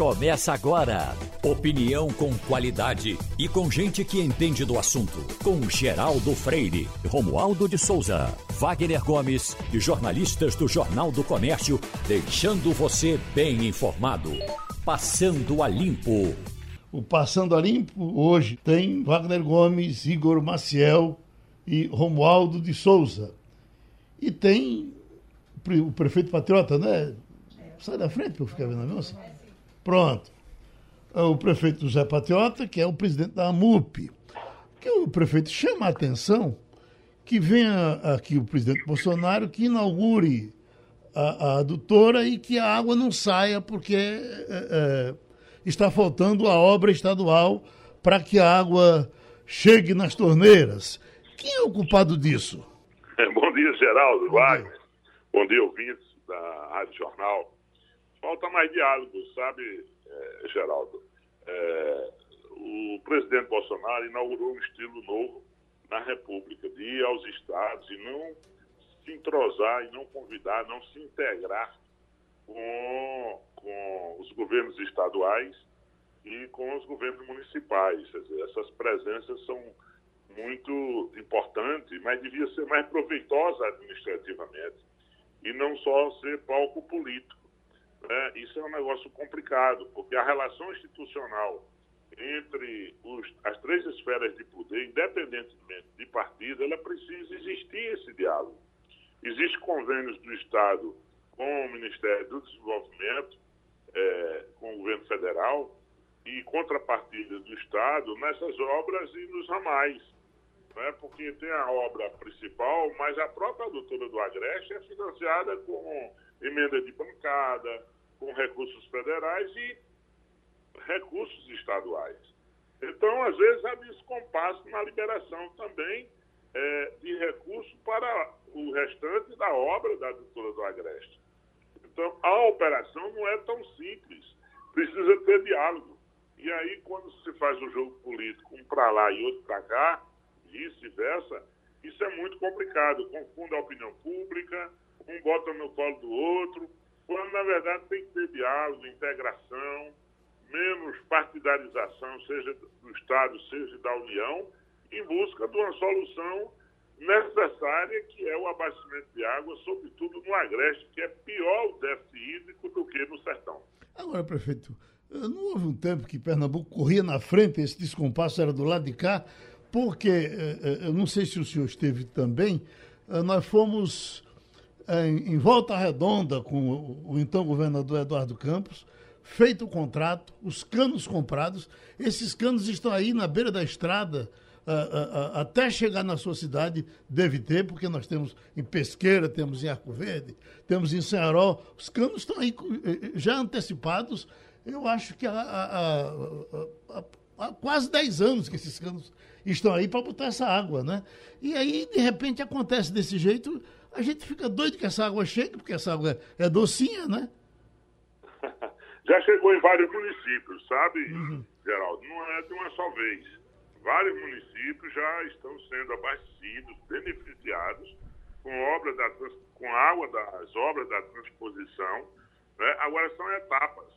Começa agora. Opinião com qualidade e com gente que entende do assunto. Com Geraldo Freire, Romualdo de Souza, Wagner Gomes e jornalistas do Jornal do Comércio, deixando você bem informado. Passando a Limpo. O Passando a Limpo hoje tem Wagner Gomes, Igor Maciel e Romualdo de Souza. E tem o prefeito patriota, né? Sai da frente para eu ficar vendo a moça. Pronto. É o prefeito José Patriota, que é o presidente da AMUP. Que o prefeito chama a atenção que venha aqui o presidente Bolsonaro que inaugure a, a adutora e que a água não saia porque é, é, está faltando a obra estadual para que a água chegue nas torneiras. Quem é o culpado disso? Bom dia, Geraldo, Bom Wagner. Dia. Bom dia, ouvintes da Rádio Jornal falta mais diálogo, sabe, é, Geraldo? É, o presidente Bolsonaro inaugurou um estilo novo na República, de ir aos estados e não se entrosar e não convidar, não se integrar com, com os governos estaduais e com os governos municipais. Dizer, essas presenças são muito importantes, mas devia ser mais proveitosa administrativamente e não só ser palco político né, isso é um negócio complicado, porque a relação institucional entre os, as três esferas de poder, independentemente de partido, ela precisa existir esse diálogo. Existem convênios do Estado com o Ministério do Desenvolvimento, é, com o governo federal, e contrapartida do Estado nessas obras e nos ramais. Né? Porque tem a obra principal, mas a própria doutora do Agreste é financiada com emenda de bancada, com recursos federais e recursos estaduais. Então, às vezes, há descompasso na liberação também é, de recursos para o restante da obra da doutora do Agreste. Então, a operação não é tão simples, precisa ter diálogo. E aí, quando se faz um jogo político, um para lá e outro para cá, vice-versa, isso é muito complicado. Confunde a opinião pública, um bota no colo do outro, quando na verdade tem que ter diálogo, integração, menos partidarização, seja do Estado, seja da União, em busca de uma solução necessária, que é o abastecimento de água, sobretudo no Agreste, que é pior o déficit hídrico do que no sertão. Agora, prefeito, não houve um tempo que Pernambuco corria na frente, esse descompasso era do lado de cá, porque, eh, eh, eu não sei se o senhor esteve também, eh, nós fomos em, em volta redonda com o, o então governador Eduardo Campos, feito o contrato, os canos comprados. Esses canos estão aí na beira da estrada, uh, uh, até chegar na sua cidade, deve ter, porque nós temos em Pesqueira, temos em Arco Verde, temos em Senharol. Os canos estão aí já antecipados. Eu acho que há quase 10 anos que esses canos estão aí para botar essa água, né? E aí, de repente, acontece desse jeito a gente fica doido que essa água chegue, porque essa água é docinha, né? Já chegou em vários municípios, sabe, uhum. Geraldo? Não é de uma só vez. Vários municípios já estão sendo abastecidos, beneficiados com, obra da, com água das obras da transposição. Né? Agora são etapas.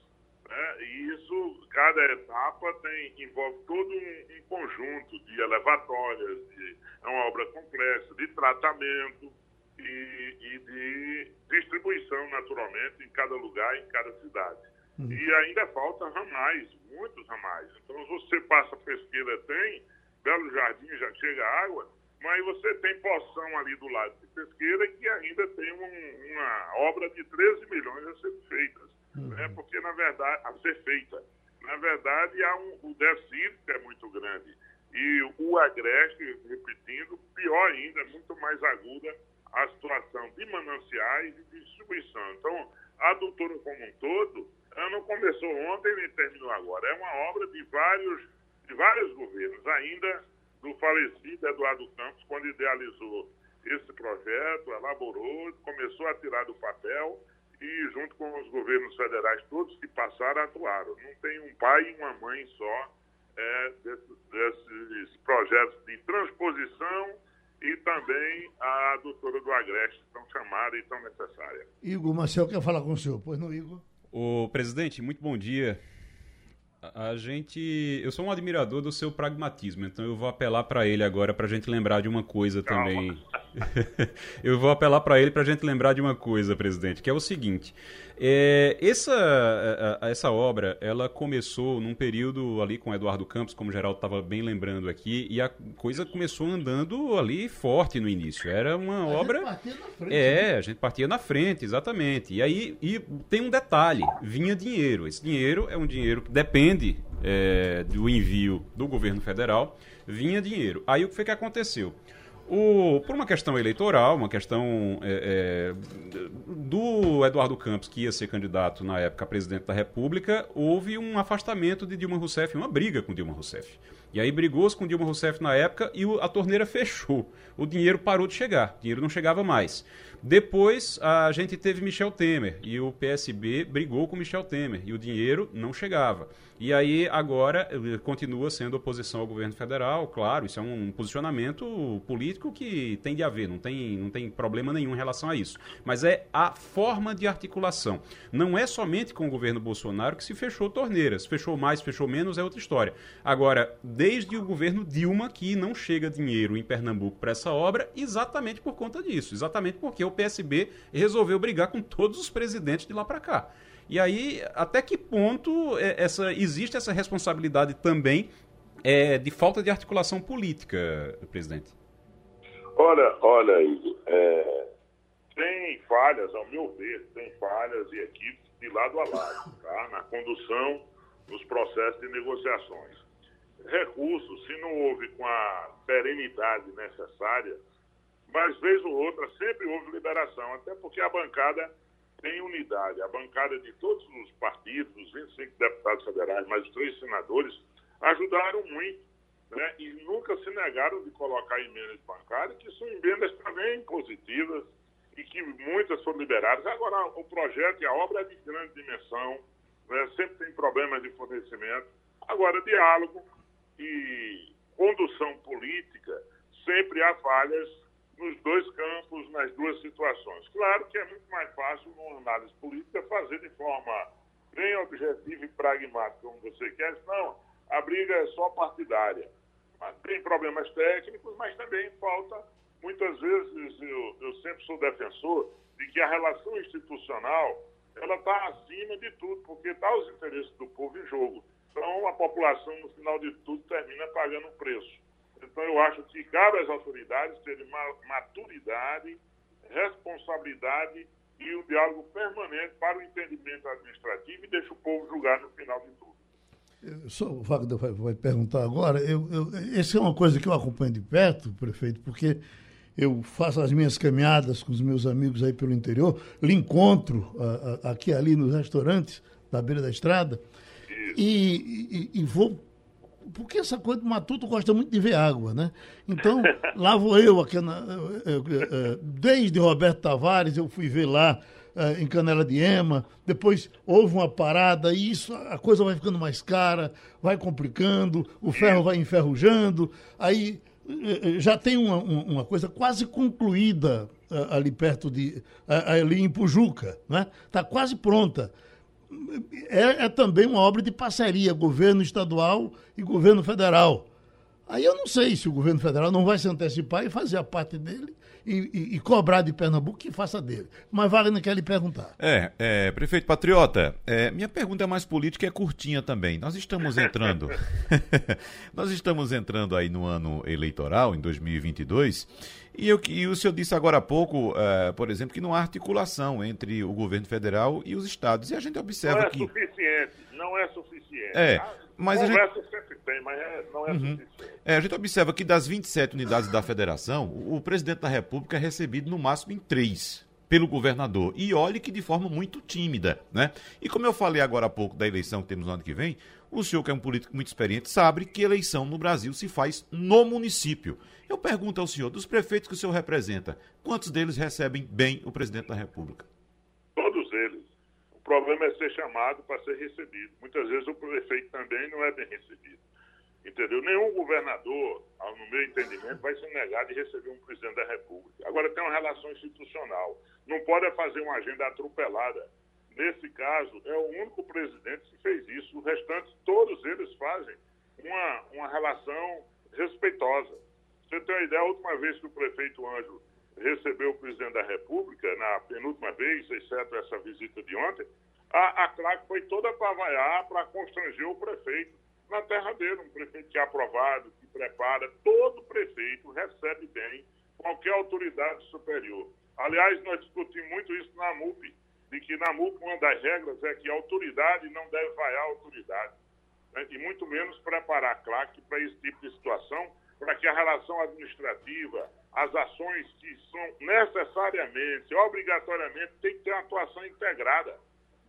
Né? E isso, cada etapa tem, envolve todo um, um conjunto de elevatórias, de, é uma obra complexa, de tratamento, e, e de distribuição, naturalmente, em cada lugar, em cada cidade. Uhum. E ainda falta ramais, muitos ramais. Então, você passa pesqueira, tem, Belo Jardim já chega água, mas você tem poção ali do lado de pesqueira que ainda tem um, uma obra de 13 milhões a ser feitas. Uhum. Né? Porque, na verdade, a ser feita. Na verdade, há um, o déficit é muito grande. E o agreste, repetindo, pior ainda, muito mais aguda a situação de mananciais e de distribuição. Então, a doutora como um todo, ela não começou ontem nem terminou agora. É uma obra de vários, de vários governos, ainda do falecido Eduardo Campos, quando idealizou esse projeto, elaborou, começou a tirar do papel e, junto com os governos federais todos que passaram, atuaram. Não tem um pai e uma mãe só é, desses, desses projetos de transposição e também a doutora do Agreste, tão chamada e tão necessária. Igor Marcel quer falar com o senhor, pois não, Igor? O presidente, muito bom dia. A gente, eu sou um admirador do seu pragmatismo, então eu vou apelar para ele agora para a gente lembrar de uma coisa Calma. também. eu vou apelar para ele para a gente lembrar de uma coisa, presidente, que é o seguinte: é, essa, essa obra ela começou num período ali com Eduardo Campos, como o Geraldo estava bem lembrando aqui, e a coisa começou andando ali forte no início. Era uma a obra. Gente partia na frente, é, né? a gente partia na frente, exatamente. E aí e tem um detalhe: vinha dinheiro. Esse dinheiro é um dinheiro que depende é, do envio do governo federal. Vinha dinheiro. Aí o que foi que aconteceu? O, por uma questão eleitoral, uma questão é, é, do Eduardo Campos, que ia ser candidato na época a presidente da República, houve um afastamento de Dilma Rousseff, uma briga com Dilma Rousseff. E aí brigou-se com Dilma Rousseff na época e a torneira fechou. O dinheiro parou de chegar, o dinheiro não chegava mais. Depois a gente teve Michel Temer e o PSB brigou com Michel Temer e o dinheiro não chegava. E aí agora continua sendo oposição ao governo federal, claro, isso é um posicionamento político que tem de haver, não tem, não tem problema nenhum em relação a isso. Mas é a forma de articulação. Não é somente com o governo Bolsonaro que se fechou torneiras. Fechou mais, fechou menos, é outra história. Agora, desde o governo Dilma que não chega dinheiro em Pernambuco para essa obra, exatamente por conta disso. Exatamente porque o PSB resolveu brigar com todos os presidentes de lá para cá. E aí, até que ponto é, essa, existe essa responsabilidade também é, de falta de articulação política, presidente? Olha, olha, Igor, é, tem falhas, ao meu ver, tem falhas e equipes de lado a lado, tá? na condução dos processos de negociações. Recursos, se não houve com a perenidade necessária, mas vez ou outra sempre houve liberação, até porque a bancada tem unidade. A bancada de todos os partidos, os 25 deputados federais, mais três senadores, ajudaram muito. Né? E nunca se negaram de colocar emendas bancárias, que são emendas também positivas e que muitas foram liberadas. Agora, o projeto e a obra é de grande dimensão, né? sempre tem problemas de fornecimento. Agora, diálogo e condução política, sempre há falhas nos dois campos, nas duas situações. Claro que é muito mais fácil, numa análise política, fazer de forma bem objetiva e pragmática, como você quer, não, a briga é só partidária. Mas tem problemas técnicos, mas também falta, muitas vezes, eu, eu sempre sou defensor de que a relação institucional ela está acima de tudo, porque está os interesses do povo em jogo. Então, a população, no final de tudo, termina pagando o preço. Então, eu acho que cabe às autoridades terem maturidade, responsabilidade e um diálogo permanente para o entendimento administrativo e deixa o povo julgar no final de tudo. Só o Wagner vai, vai perguntar agora. Eu, eu, essa é uma coisa que eu acompanho de perto, prefeito, porque eu faço as minhas caminhadas com os meus amigos aí pelo interior, lhe encontro a, a, aqui ali nos restaurantes da beira da estrada e, e, e, vou porque essa coisa do Matuto gosta muito de ver água, né? Então, lá vou eu, aqui na, desde Roberto Tavares, eu fui ver lá eh, em Canela de Ema, depois houve uma parada e isso, a coisa vai ficando mais cara, vai complicando, o ferro vai enferrujando, aí eh, eh, já tem uma, uma coisa quase concluída ali perto de, ali em Pujuca, né? Está quase pronta é, é também uma obra de parceria, governo estadual e governo federal. Aí eu não sei se o governo federal não vai se antecipar e fazer a parte dele e, e, e cobrar de Pernambuco que faça dele. Mas Wagner quer lhe perguntar. É, é prefeito Patriota, é, minha pergunta é mais política e é curtinha também. Nós estamos entrando, nós estamos entrando aí no ano eleitoral, em 2022, e, eu, e o senhor disse agora há pouco, é, por exemplo, que não há articulação entre o governo federal e os estados. E a gente observa não é que. Suficiente, não é suficiente. É. Mas a gente... tem, mas é, não é uhum. suficiente. É, a gente observa que das 27 unidades da federação, o presidente da República é recebido no máximo em três pelo governador. E olhe que de forma muito tímida, né? E como eu falei agora há pouco da eleição que temos no ano que vem, o senhor, que é um político muito experiente, sabe que eleição no Brasil se faz no município. Eu pergunto ao senhor, dos prefeitos que o senhor representa, quantos deles recebem bem o presidente da República? O problema é ser chamado para ser recebido. Muitas vezes o prefeito também não é bem recebido. Entendeu? Nenhum governador, no meu entendimento, vai se negar de receber um presidente da República. Agora tem uma relação institucional. Não pode fazer uma agenda atropelada nesse caso, é o único presidente que fez isso. Os restantes, todos eles fazem uma, uma relação respeitosa. Você tem uma ideia, a última vez que o prefeito Anjo recebeu o presidente da República, na penúltima vez, exceto essa visita de ontem, a, a CLAC foi toda para vaiar, para constranger o prefeito na terra dele, um prefeito que é aprovado, que prepara, todo prefeito recebe bem qualquer autoridade superior. Aliás, nós discutimos muito isso na MUP, de que na MUP uma das regras é que a autoridade não deve vaiar a autoridade, né? e muito menos preparar a CLAC para esse tipo de situação, para que a relação administrativa, as ações que são necessariamente, obrigatoriamente, tem que ter uma atuação integrada.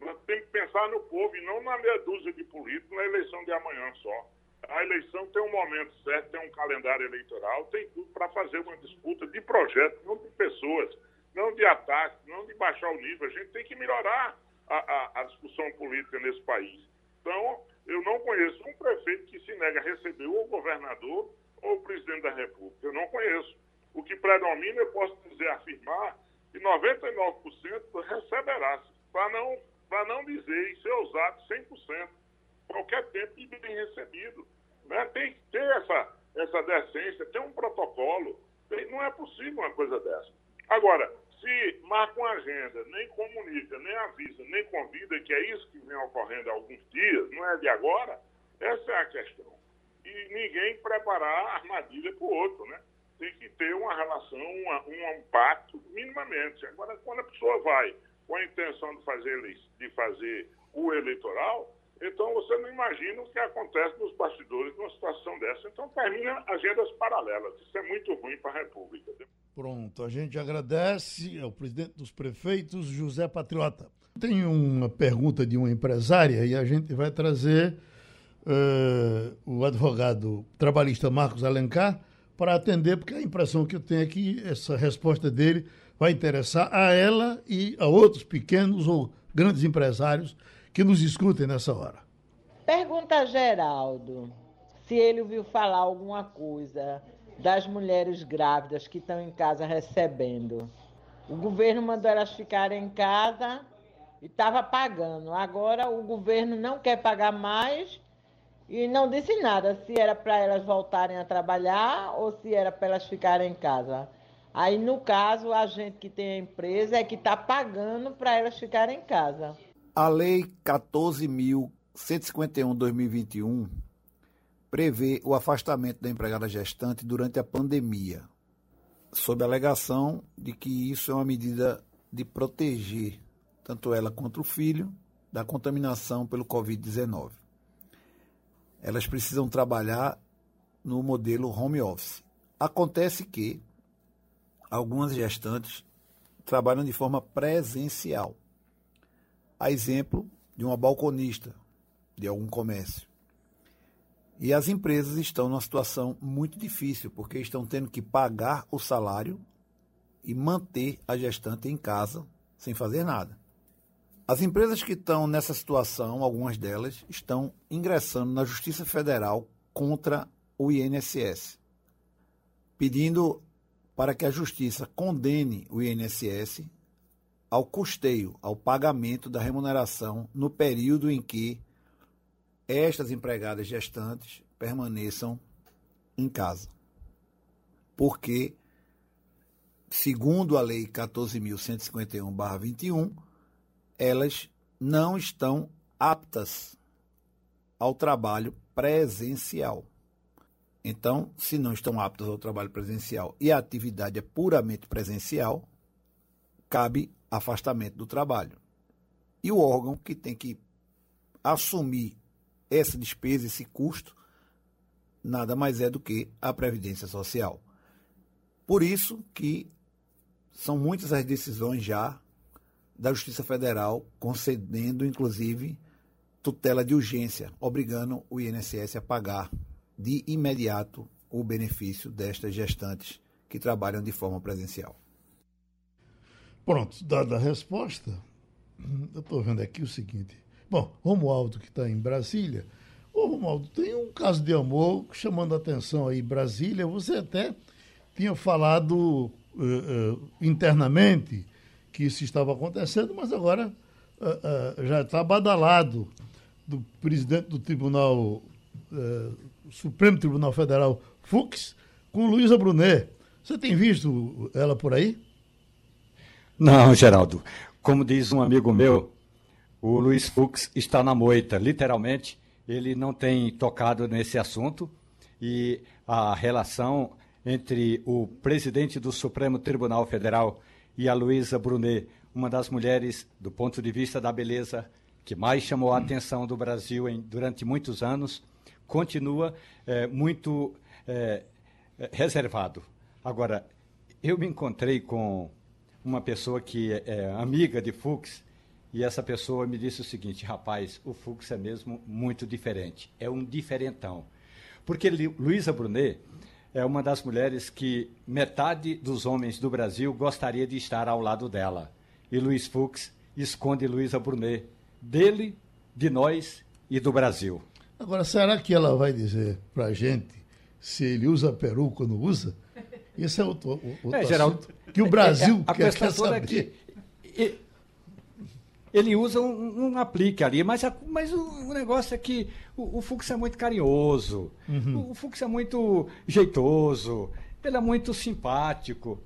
Nós temos que pensar no povo e não na meia dúzia de políticos na eleição de amanhã só. A eleição tem um momento certo, tem um calendário eleitoral, tem tudo para fazer uma disputa de projetos, não de pessoas, não de ataques, não de baixar o nível. A gente tem que melhorar a, a, a discussão política nesse país. Então, eu não conheço um prefeito que se nega a receber o governador ou o presidente da República. Eu não conheço. O que predomina, eu posso dizer, afirmar, que 99% receberá, para não, não dizer e ser usado 100%, qualquer tempo e bem recebido. Né? Tem que ter essa, essa decência, tem um protocolo. Tem, não é possível uma coisa dessa. Agora, se marca uma agenda, nem comunica, nem avisa, nem convida, que é isso que vem ocorrendo há alguns dias, não é de agora, essa é a questão. E ninguém preparar armadilha para o outro, né? Tem que ter uma relação, uma, um pacto minimamente. Agora, quando a pessoa vai com a intenção de fazer, de fazer o eleitoral, então você não imagina o que acontece nos bastidores numa situação dessa. Então termina agendas paralelas. Isso é muito ruim para a República. Pronto, a gente agradece ao presidente dos prefeitos, José Patriota. Tem uma pergunta de uma empresária e a gente vai trazer uh, o advogado trabalhista Marcos Alencar para atender, porque a impressão que eu tenho é que essa resposta dele vai interessar a ela e a outros pequenos ou grandes empresários que nos escutem nessa hora. Pergunta a Geraldo se ele ouviu falar alguma coisa das mulheres grávidas que estão em casa recebendo. O governo mandou elas ficarem em casa e estava pagando. Agora o governo não quer pagar mais e não disse nada se era para elas voltarem a trabalhar ou se era para elas ficarem em casa. Aí, no caso, a gente que tem a empresa é que está pagando para elas ficarem em casa. A Lei 14.151-2021 prevê o afastamento da empregada gestante durante a pandemia, sob a alegação de que isso é uma medida de proteger tanto ela quanto o filho da contaminação pelo Covid-19. Elas precisam trabalhar no modelo home office. Acontece que algumas gestantes trabalham de forma presencial. A exemplo de uma balconista de algum comércio. E as empresas estão numa situação muito difícil, porque estão tendo que pagar o salário e manter a gestante em casa sem fazer nada. As empresas que estão nessa situação, algumas delas, estão ingressando na Justiça Federal contra o INSS, pedindo para que a Justiça condene o INSS ao custeio, ao pagamento da remuneração no período em que estas empregadas gestantes permaneçam em casa. Porque, segundo a Lei 14.151-21, elas não estão aptas ao trabalho presencial. Então, se não estão aptas ao trabalho presencial e a atividade é puramente presencial, cabe afastamento do trabalho. E o órgão que tem que assumir essa despesa, esse custo, nada mais é do que a Previdência Social. Por isso que são muitas as decisões já da Justiça Federal concedendo, inclusive, tutela de urgência, obrigando o INSS a pagar de imediato o benefício destas gestantes que trabalham de forma presencial. Pronto, dada a resposta, eu estou vendo aqui o seguinte. Bom, Romualdo, que está em Brasília. Ô, Romualdo, tem um caso de amor chamando a atenção aí, Brasília. Você até tinha falado uh, uh, internamente que isso estava acontecendo, mas agora uh, uh, já está badalado do presidente do Tribunal uh, Supremo Tribunal Federal, Fux, com Luísa Brunet. Você tem visto ela por aí? Não, Geraldo. Como diz um amigo meu, o Luiz Fux está na moita, literalmente. Ele não tem tocado nesse assunto e a relação entre o presidente do Supremo Tribunal Federal e a Luísa Brunet, uma das mulheres, do ponto de vista da beleza, que mais chamou a atenção do Brasil em, durante muitos anos, continua é, muito é, reservado. Agora, eu me encontrei com uma pessoa que é, é amiga de Fux e essa pessoa me disse o seguinte: rapaz, o Fux é mesmo muito diferente, é um diferentão. Porque Luísa Brunet é uma das mulheres que metade dos homens do Brasil gostaria de estar ao lado dela. E Luiz Fux esconde Luísa Brunet dele, de nós e do Brasil. Agora, será que ela vai dizer para a gente se ele usa peru quando usa? Isso é outro, outro é, Geraldo, que o Brasil é, é, a quer, quer saber. É que, ele usa um, um, aplique ali, mas, mas o, o negócio é que o, o Fux é muito carinhoso, uhum. o Fux é muito jeitoso, ele é muito simpático.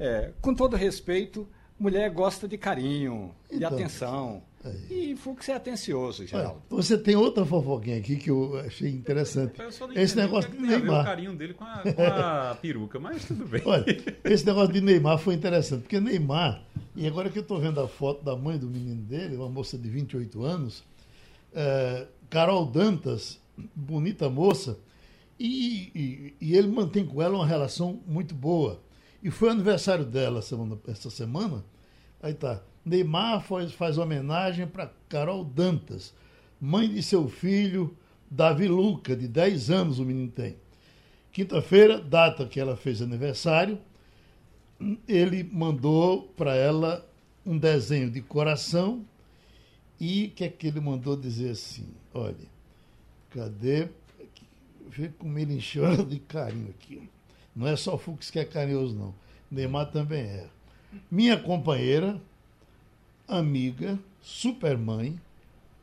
É, com todo respeito, mulher gosta de carinho, então, de atenção. Aí. E Fux é atencioso, Geraldo. Olha, você tem outra fofoquinha aqui que eu achei interessante. esse negócio de Neymar. o carinho dele com a, com a peruca, mas tudo bem. Olha, esse negócio de Neymar foi interessante, porque Neymar, e agora que eu estou vendo a foto da mãe do menino dele, uma moça de 28 anos, é, Carol Dantas, bonita moça, e, e, e, ele mantém com ela uma relação muito boa. E foi aniversário dela semana, essa semana. Aí tá. Neymar faz, faz homenagem para Carol Dantas, mãe de seu filho Davi Luca, de 10 anos o menino tem. Quinta-feira, data que ela fez aniversário, ele mandou para ela um desenho de coração e que é que ele mandou dizer assim? Olha, cadê? Vê como ele enxerga de carinho aqui. Não é só Fux que é carinhoso, não. Neymar também é. Minha companheira, amiga, supermãe.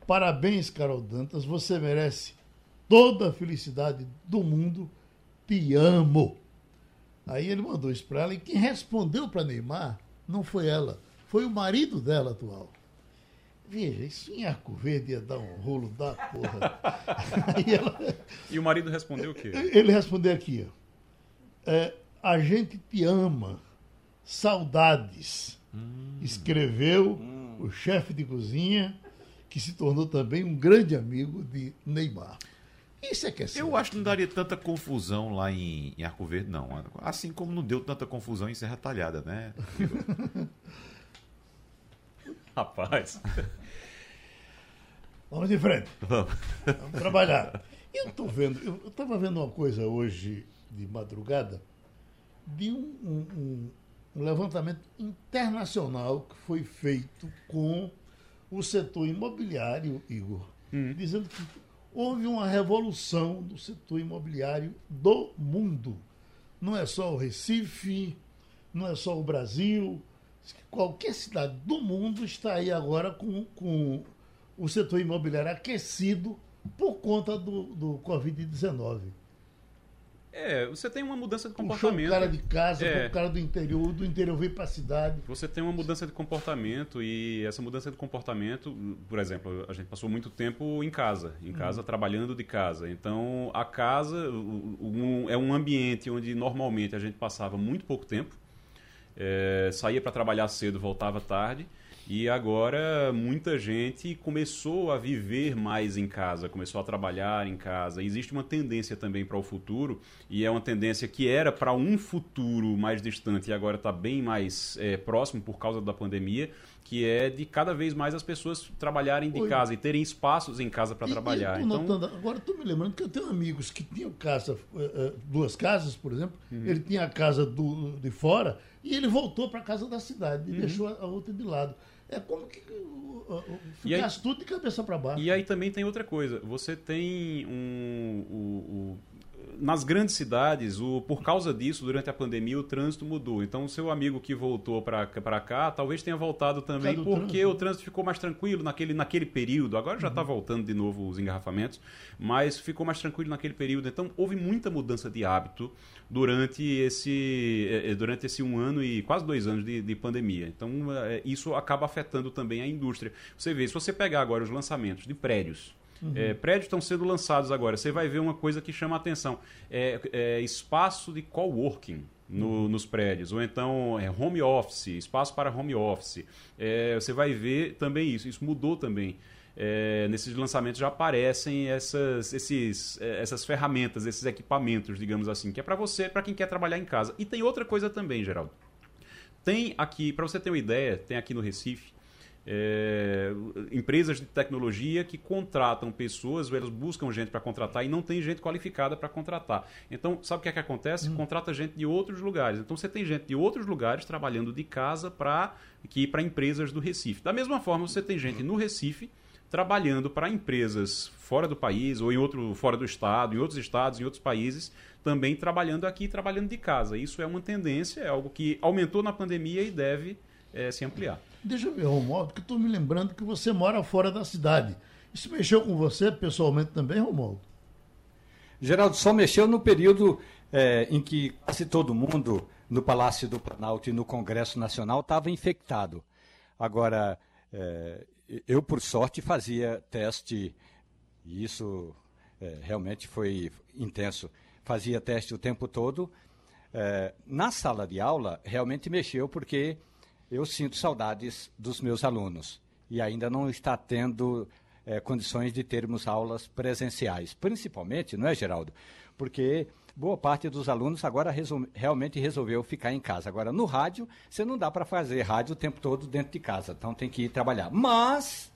Parabéns, Carol Dantas. Você merece toda a felicidade do mundo. Te amo. Aí ele mandou isso para ela e quem respondeu para Neymar não foi ela, foi o marido dela atual. Veja, isso em Arco Verde ia dar um rolo da porra. ela... E o marido respondeu o quê? Ele respondeu aqui, ó. É, a gente te ama. Saudades. Hum. Escreveu hum. o chefe de cozinha, que se tornou também um grande amigo de Neymar. Isso é que é certo. Eu acho que não daria tanta confusão lá em, em Arco Verde, não. Assim como não deu tanta confusão em Serra Talhada, né? Rapaz. Vamos de frente. Vamos, Vamos trabalhar. Eu estou vendo, eu estava vendo uma coisa hoje de madrugada de um, um, um levantamento internacional que foi feito com o setor imobiliário, Igor, hum. dizendo que houve uma revolução do setor imobiliário do mundo. Não é só o Recife, não é só o Brasil. Qualquer cidade do mundo está aí agora com, com o setor imobiliário aquecido por conta do, do Covid-19. É, você tem uma mudança de comportamento. Puxou o cara de casa, é. o cara do interior, do interior veio para a cidade. Você tem uma mudança de comportamento e essa mudança de comportamento, por exemplo, a gente passou muito tempo em casa, em casa, uhum. trabalhando de casa. Então, a casa um, é um ambiente onde normalmente a gente passava muito pouco tempo, é, saía para trabalhar cedo, voltava tarde. E agora muita gente começou a viver mais em casa, começou a trabalhar em casa. Existe uma tendência também para o futuro, e é uma tendência que era para um futuro mais distante e agora está bem mais é, próximo por causa da pandemia, que é de cada vez mais as pessoas trabalharem de Oi. casa e terem espaços em casa para trabalhar. então... Notando, agora estou me lembrando que eu tenho amigos que tinham casa, eh, eh, duas casas, por exemplo. Uhum. Ele tinha a casa do, de fora e ele voltou para a casa da cidade e uhum. deixou a outra de lado. É como que ficasse aí, tudo de cabeça para baixo. E aí também tem outra coisa. Você tem um. O, nas grandes cidades, o, por causa disso, durante a pandemia, o trânsito mudou. Então, o seu amigo que voltou para cá, talvez tenha voltado também porque trânsito. o trânsito ficou mais tranquilo naquele, naquele período. Agora já está uhum. voltando de novo os engarrafamentos, mas ficou mais tranquilo naquele período. Então, houve muita mudança de hábito durante esse, é, é, durante esse um ano e quase dois anos de, de pandemia. Então, é, isso acaba afetando também a indústria. Você vê, se você pegar agora os lançamentos de prédios, Uhum. É, prédios estão sendo lançados agora. Você vai ver uma coisa que chama a atenção: é, é espaço de coworking. No, uhum. nos prédios, ou então é, home office, espaço para home office. É, você vai ver também isso, isso mudou também. É, nesses lançamentos já aparecem essas, esses, é, essas ferramentas, esses equipamentos, digamos assim, que é para você, para quem quer trabalhar em casa. E tem outra coisa também, Geraldo. Tem aqui, para você ter uma ideia, tem aqui no Recife, é, empresas de tecnologia que contratam pessoas, elas buscam gente para contratar e não tem gente qualificada para contratar. Então, sabe o que é que acontece? Hum. Contrata gente de outros lugares. Então, você tem gente de outros lugares trabalhando de casa para que para empresas do Recife. Da mesma forma, você tem gente no Recife trabalhando para empresas fora do país ou em outro fora do estado, em outros estados, em outros países, também trabalhando aqui, trabalhando de casa. Isso é uma tendência, é algo que aumentou na pandemia e deve é, se ampliar. Deixa eu ver, Romualdo, que estou me lembrando que você mora fora da cidade. Isso mexeu com você pessoalmente também, Romualdo? Geraldo, só mexeu no período é, em que quase todo mundo no Palácio do Planalto e no Congresso Nacional estava infectado. Agora, é, eu, por sorte, fazia teste, e isso é, realmente foi intenso. Fazia teste o tempo todo. Na sala de aula, realmente mexeu, porque eu sinto saudades dos meus alunos e ainda não está tendo é, condições de termos aulas presenciais, principalmente, não é, Geraldo? Porque boa parte dos alunos agora resol realmente resolveu ficar em casa. Agora, no rádio, você não dá para fazer rádio o tempo todo dentro de casa, então tem que ir trabalhar. Mas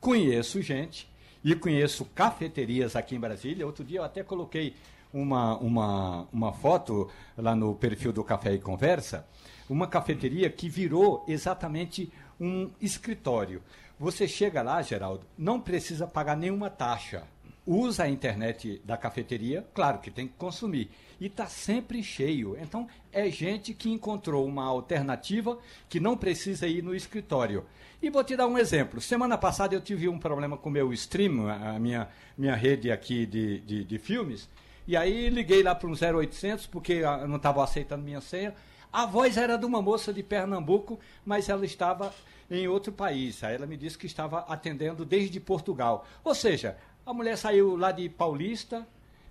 conheço gente e conheço cafeterias aqui em Brasília. Outro dia eu até coloquei uma, uma, uma foto lá no perfil do Café e Conversa uma cafeteria que virou exatamente um escritório. Você chega lá, Geraldo, não precisa pagar nenhuma taxa. Usa a internet da cafeteria, claro que tem que consumir. E está sempre cheio. Então, é gente que encontrou uma alternativa que não precisa ir no escritório. E vou te dar um exemplo. Semana passada eu tive um problema com o meu stream, a minha, minha rede aqui de, de, de filmes. E aí liguei lá para um 0800 porque não estava aceitando minha senha. A voz era de uma moça de Pernambuco, mas ela estava em outro país. Aí ela me disse que estava atendendo desde Portugal. Ou seja, a mulher saiu lá de Paulista,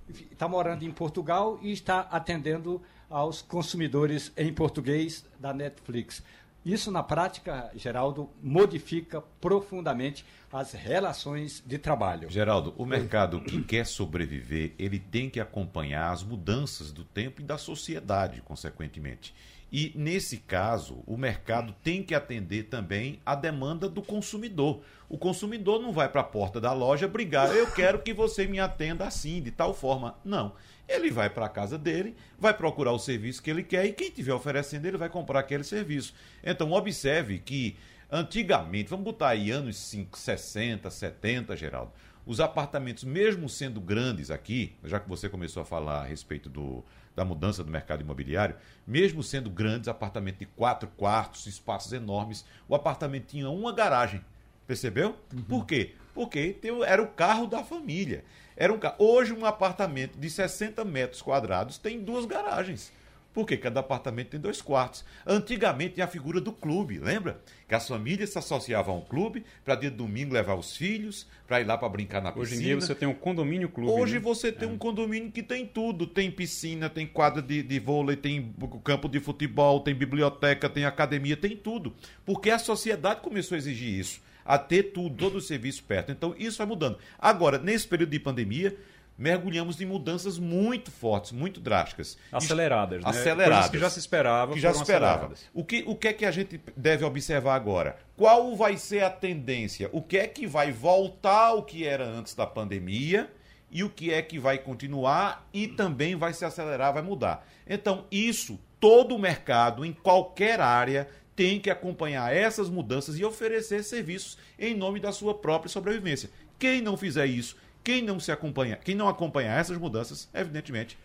está morando em Portugal e está atendendo aos consumidores em português da Netflix. Isso, na prática, Geraldo, modifica profundamente as relações de trabalho. Geraldo, o mercado que quer sobreviver, ele tem que acompanhar as mudanças do tempo e da sociedade, consequentemente. E, nesse caso, o mercado tem que atender também a demanda do consumidor. O consumidor não vai para a porta da loja brigar, eu quero que você me atenda assim, de tal forma. Não. Ele vai para a casa dele, vai procurar o serviço que ele quer e quem estiver oferecendo, ele vai comprar aquele serviço. Então, observe que antigamente, vamos botar aí anos 5, 60, 70, Geraldo, os apartamentos, mesmo sendo grandes aqui, já que você começou a falar a respeito do, da mudança do mercado imobiliário, mesmo sendo grandes, apartamento de quatro quartos, espaços enormes, o apartamento tinha uma garagem. Percebeu? Uhum. Por quê? Porque era o carro da família. Era um carro. Hoje, um apartamento de 60 metros quadrados tem duas garagens. Porque cada apartamento tem dois quartos. Antigamente tinha a figura do clube, lembra? Que as famílias se associavam a um clube para dia de domingo levar os filhos, para ir lá para brincar na piscina. Hoje em dia você tem um condomínio clube. Hoje né? você tem é. um condomínio que tem tudo. Tem piscina, tem quadra de, de vôlei, tem campo de futebol, tem biblioteca, tem academia, tem tudo. Porque a sociedade começou a exigir isso. A ter tudo, todo o serviço perto. Então isso vai mudando. Agora, nesse período de pandemia, mergulhamos em mudanças muito fortes, muito drásticas. Aceleradas, né? Aceleradas. Coisas que já se esperava. Que já se esperava. O que, o que é que a gente deve observar agora? Qual vai ser a tendência? O que é que vai voltar ao que era antes da pandemia? E o que é que vai continuar e também vai se acelerar, vai mudar. Então, isso, todo o mercado, em qualquer área, tem que acompanhar essas mudanças e oferecer serviços em nome da sua própria sobrevivência. Quem não fizer isso Quem não se acompanha, quem não acompanhar essas mudanças, evidentemente,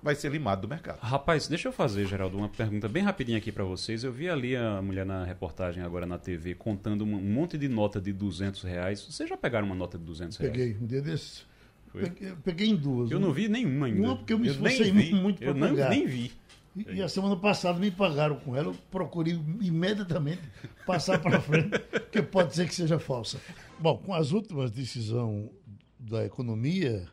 vai ser limado do mercado. Rapaz, deixa eu fazer, Geraldo, uma pergunta bem rapidinha aqui para vocês. Eu vi ali a mulher na reportagem agora na TV contando um monte de nota de 200 reais. Vocês já pegaram uma nota de 200 reais? Peguei, um dia desses. Peguei, peguei, em duas. Eu não vi nenhuma ainda. Uma porque eu me esforcei muito, muito para pagar. Eu nem vi. E, e, a semana passada me pagaram com ela. Eu procurei imediatamente passar para frente, porque pode ser que seja falsa. Bom, com as últimas decisões da economia,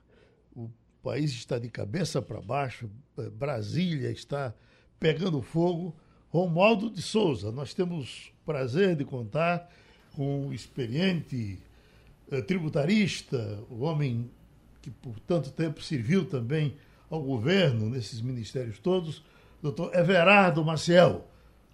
o país está de cabeça para baixo, eh, Brasília está pegando fogo. Romualdo de Souza, nós temos prazer de contar com um experiente eh, tributarista, o homem que por tanto tempo serviu também ao governo nesses ministérios todos, doutor Everardo Maciel.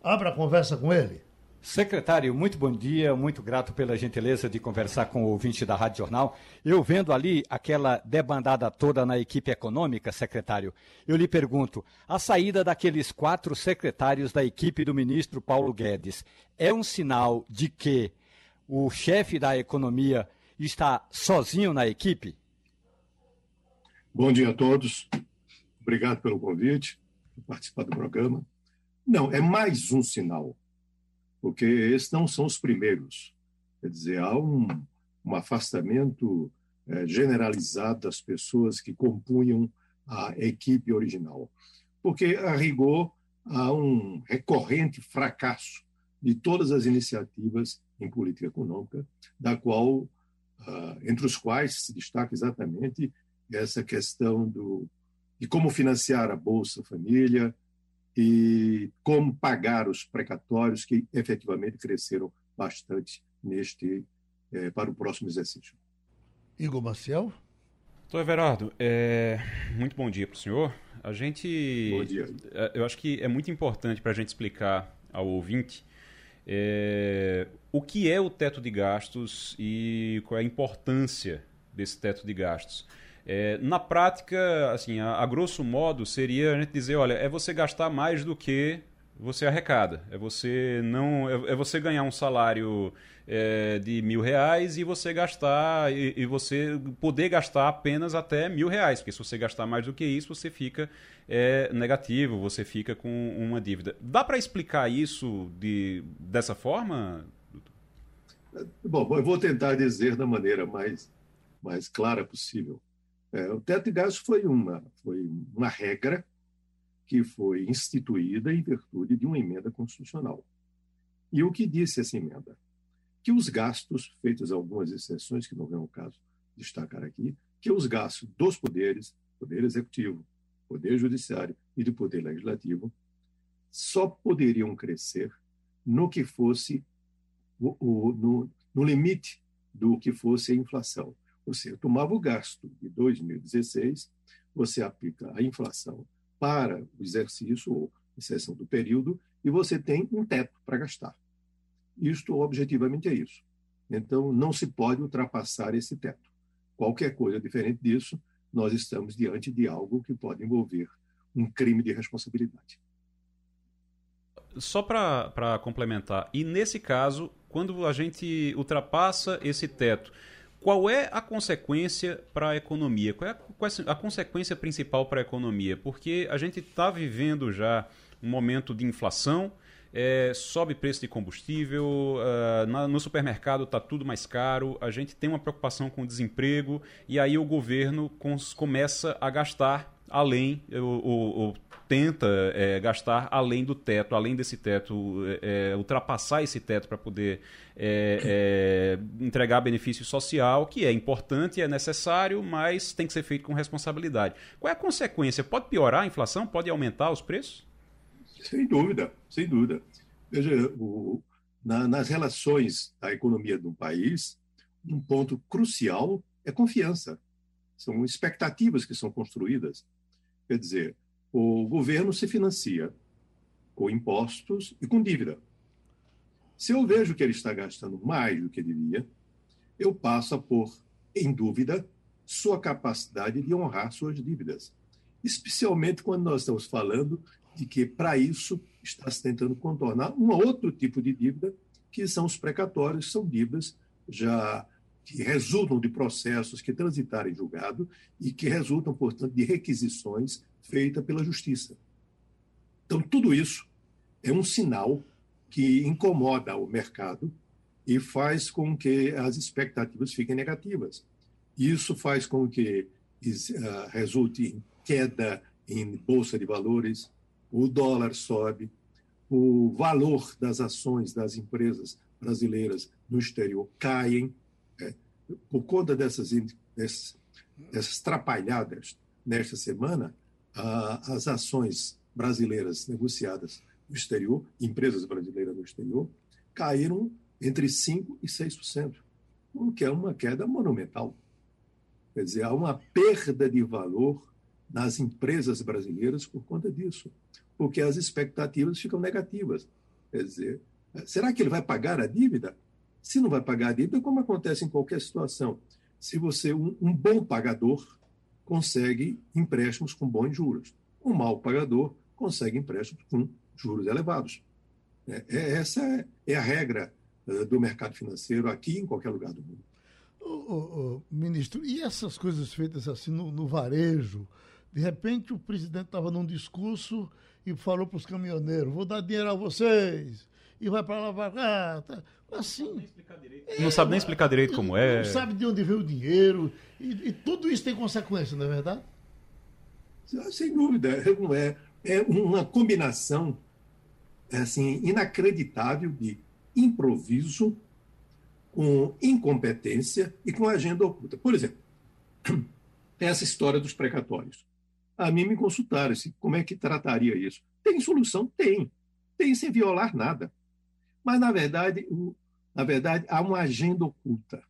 Abra a conversa com ele. Secretário, muito bom dia, muito grato pela gentileza de conversar com o ouvinte da Rádio Jornal. Eu vendo ali aquela debandada toda na equipe econômica, secretário, eu lhe pergunto: a saída daqueles quatro secretários da equipe do ministro Paulo Guedes é um sinal de que o chefe da economia está sozinho na equipe? Bom dia a todos. Obrigado pelo convite, por participar do programa. Não, é mais um sinal porque esses não são os primeiros. Quer dizer, há um, um afastamento é, generalizado das pessoas que compunham a equipe original. Porque, a rigor, há um recorrente fracasso de todas as iniciativas em política econômica, da qual, uh, entre os quais se destaca exatamente essa questão do, de como financiar a Bolsa Família, e como pagar os precatórios que efetivamente cresceram bastante neste é, para o próximo exercício. Igor Marcel. Doutor Everardo, é... muito bom dia para o senhor. A gente. Bom dia. É, eu acho que é muito importante para a gente explicar ao ouvinte é... o que é o teto de gastos e qual é a importância desse teto de gastos. É, na prática, assim, a, a, grosso modo, seria a gente dizer, olha, é você gastar mais do que você arrecada. É você não, é, é você ganhar um salário é, de mil reais e você gastar e, e, você poder gastar apenas até mil reais, porque se você gastar mais do que isso, você fica é, negativo, você fica com uma dívida. Dá para explicar isso de, dessa forma? Bom, eu vou tentar dizer da maneira mais mais clara possível. É, o teto de gastos foi uma, foi uma regra que foi instituída em virtude de uma emenda constitucional. E o que disse essa emenda? Que os gastos, feitas algumas exceções, que não vem ao caso destacar aqui, que os gastos dos poderes, poder executivo, poder judiciário e do poder legislativo, só poderiam crescer no que fosse o, o, no, no limite do que fosse a inflação. Você tomava o gasto de 2016, você aplica a inflação para o exercício ou exceção do período e você tem um teto para gastar. Isto objetivamente é isso. Então não se pode ultrapassar esse teto. Qualquer coisa diferente disso, nós estamos diante de algo que pode envolver um crime de responsabilidade. Só para complementar, e nesse caso, quando a gente ultrapassa esse teto, qual é a consequência para a economia? Qual é a, é a consequência principal para a economia? Porque a gente está vivendo já um momento de inflação, é, sobe preço de combustível, uh, na, no supermercado está tudo mais caro, a gente tem uma preocupação com o desemprego e aí o governo começa a gastar além, o, tenta é, gastar além do teto, além desse teto, é, é ultrapassar esse teto para poder é, é, entregar benefício social, que é importante, é necessário, mas tem que ser feito com responsabilidade. Qual é a consequência? Pode piorar a inflação? Pode aumentar os preços? Sem dúvida, sem dúvida. Veja, o, na, nas relações da economia de um país, um ponto crucial é confiança. São expectativas que são construídas. Quer dizer, o governo se financia com impostos e com dívida. Se eu vejo que ele está gastando mais do que devia, eu passo a pôr em dúvida sua capacidade de honrar suas dívidas. Especialmente quando nós estamos falando de que, para isso, está se tentando contornar um outro tipo de dívida, que são os precatórios, são dívidas já que resultam de processos que transitaram em julgado e que resultam, portanto, de requisições feitas pela Justiça. Então, tudo isso é um sinal que incomoda o mercado e faz com que as expectativas fiquem negativas. Isso faz com que uh, resulte em queda em bolsa de valores, o dólar sobe, o valor das ações das empresas brasileiras no exterior caem. É, por conta dessas, dessas, dessas trapalhadas nesta semana, as ações brasileiras negociadas no exterior, empresas brasileiras no exterior, caíram entre 5% e 6%, o que é uma queda monumental. Quer dizer, há uma perda de valor nas empresas brasileiras por conta disso, porque as expectativas ficam negativas. Quer dizer, será que ele vai pagar a dívida? Se não vai pagar a dívida, como acontece em qualquer situação, se você, um, um bom pagador, consegue empréstimos com bons juros, um mau pagador consegue empréstimos com juros elevados. É, é, essa é, é a regra uh, do mercado financeiro aqui em qualquer lugar do mundo. O, ministro, e essas coisas feitas assim no, no varejo? De repente o presidente estava num discurso e falou para os caminhoneiros: vou dar dinheiro a vocês. E vai para lá, vai cá. Tá. Assim. É, não sabe nem explicar direito como é. Não sabe de onde veio o dinheiro. E, e tudo isso tem consequência, não é verdade? Sem dúvida. Não é, é uma combinação assim, inacreditável de improviso, com incompetência e com agenda oculta. Por exemplo, essa história dos precatórios. A mim me consultaram assim, como é que trataria isso. Tem solução? Tem. Tem sem violar nada. Mas, na verdade, o, na verdade, há uma agenda oculta.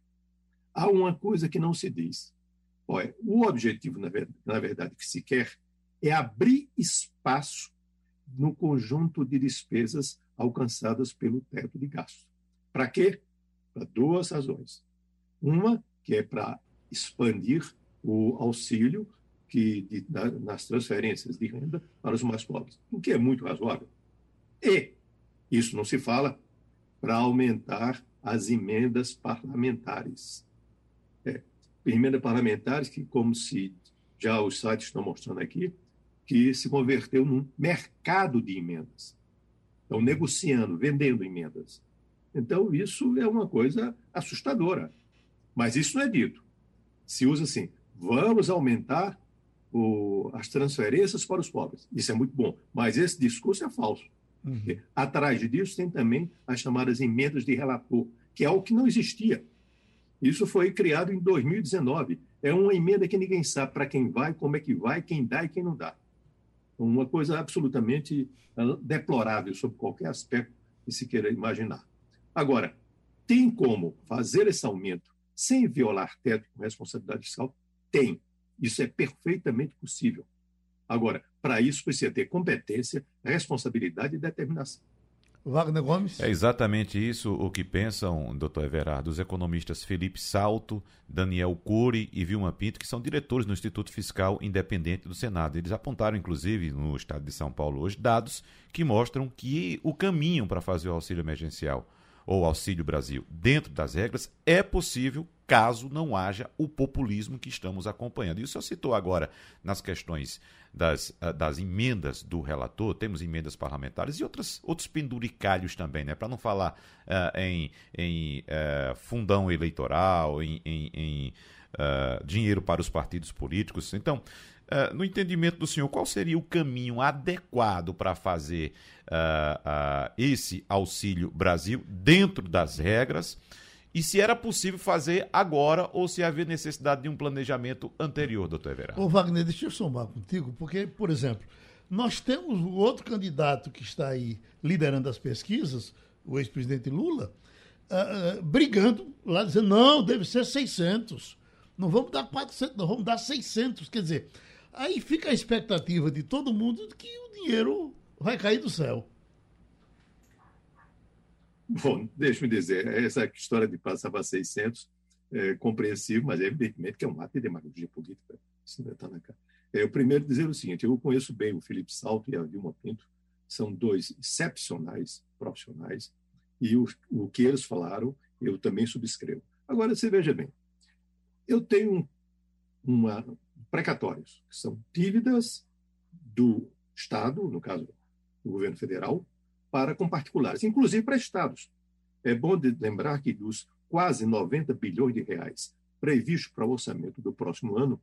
Há uma coisa que não se diz. Olha, o objetivo, na verdade, na verdade, que se quer é abrir espaço no conjunto de despesas alcançadas pelo teto de gastos. Para quê? Para duas razões. Uma, que é para expandir o auxílio que de, da, nas transferências de renda para os mais pobres, o que é muito razoável. E, isso não se fala, para aumentar as emendas parlamentares. É, emendas parlamentares que, como se já os sites estão mostrando aqui, que se converteu num mercado de emendas. Estão negociando, vendendo emendas. Então, isso é uma coisa assustadora. Mas isso não é dito. Se usa assim: vamos aumentar o, as transferências para os pobres. Isso é muito bom. Mas esse discurso é falso. Uhum. Atrás disso tem também as chamadas emendas de relator, que é algo que não existia. Isso foi criado em 2019. É uma emenda que ninguém sabe para quem vai, como é que vai, quem dá e quem não dá. Uma coisa absolutamente ah, deplorável sob qualquer aspecto que se queira imaginar. Agora, tem como fazer esse aumento sem violar teto com responsabilidade fiscal? Tem. Isso é perfeitamente possível. Agora, para isso precisa ter competência, responsabilidade e determinação. Wagner Gomes. É exatamente isso o que pensam, doutor Everardo, os economistas Felipe Salto, Daniel Cury e Vilma Pinto, que são diretores do Instituto Fiscal Independente do Senado. Eles apontaram, inclusive, no estado de São Paulo hoje, dados que mostram que o caminho para fazer o auxílio emergencial ou Auxílio Brasil dentro das regras é possível caso não haja o populismo que estamos acompanhando. E o senhor citou agora nas questões das, ah, das emendas do relator, temos emendas parlamentares e outras, outros penduricalhos também, né? Para não falar uh, em, em uh, fundão eleitoral, em, em, em uh, dinheiro para os partidos políticos. Então, Uh, no entendimento do senhor, qual seria o caminho adequado para fazer uh, uh, esse Auxílio Brasil dentro das regras? E se era possível fazer agora ou se havia necessidade de um planejamento anterior, doutor Everardo? Ô Wagner, deixa eu somar contigo, porque, por exemplo, nós temos o outro candidato que está aí liderando as pesquisas, o ex-presidente Lula, brigando lá, dizendo, não, deve ser 600. Não vamos dar 400, não, vamos dar 600. Quer dizer, Aí fica a expectativa de todo mundo de que o dinheiro vai cair do céu. Bom, deixa-me dizer, essa história de passar para 600 é compreensível, mas é evidentemente que é um ato de demagogia política. Isso não está na cara. É, eu primeiro dizer o seguinte, eu conheço bem o Felipe Salto e a Dilma Pinto, são dois excepcionais profissionais, e o, o que eles falaram, eu também subscrevo. Agora, você veja bem, eu tenho uma, precatórios, que são dívidas do Estado, no caso do governo federal, para com particulares, inclusive para estados. É bom lembrar que dos quase 90 bilhões de reais previstos para o orçamento do próximo ano,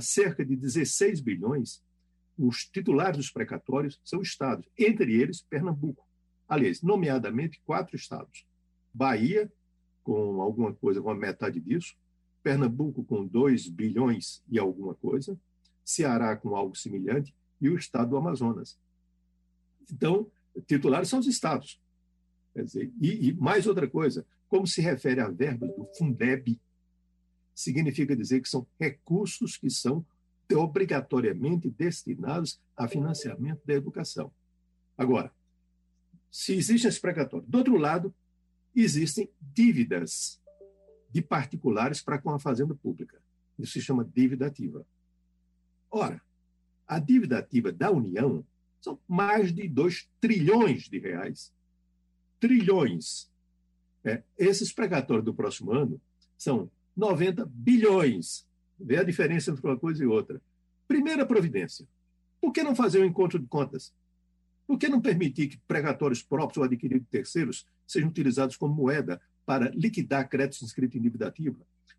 cerca de 16 bilhões, os titulares dos precatórios são estados, entre eles Pernambuco. Aliás, nomeadamente quatro estados: Bahia, com alguma coisa, com a metade disso, Pernambuco com 2 bilhões e alguma coisa, Ceará com algo semelhante e o estado do Amazonas. Então, titulares são os estados. Quer dizer, e, e mais outra coisa, como se refere a verbas do Fundeb, significa dizer que são recursos que são obrigatoriamente destinados a financiamento da educação. Agora, se existe esse precatório, do outro lado, existem dívidas de particulares para com a fazenda pública. Isso se chama dívida ativa. Ora, a dívida ativa da União são mais de 2 trilhões de reais. Trilhões. É, esses precatórios do próximo ano são 90 bilhões. Vê a diferença entre uma coisa e outra. Primeira providência. Por que não fazer um encontro de contas? Por que não permitir que precatórios próprios ou adquiridos de terceiros sejam utilizados como moeda para liquidar créditos inscritos em dívida ativa?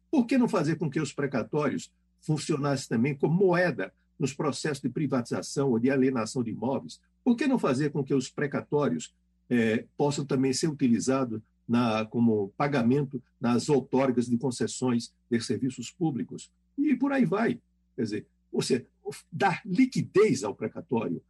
Por que não fazer com que os precatórios funcionassem também como moeda nos processos de privatização ou de alienação de imóveis? Por que não fazer com que os precatórios é, possam também ser utilizados na, como pagamento nas outorgas de concessões de serviços públicos? E por aí vai. Quer dizer, ou seja, dar liquidez ao precatório.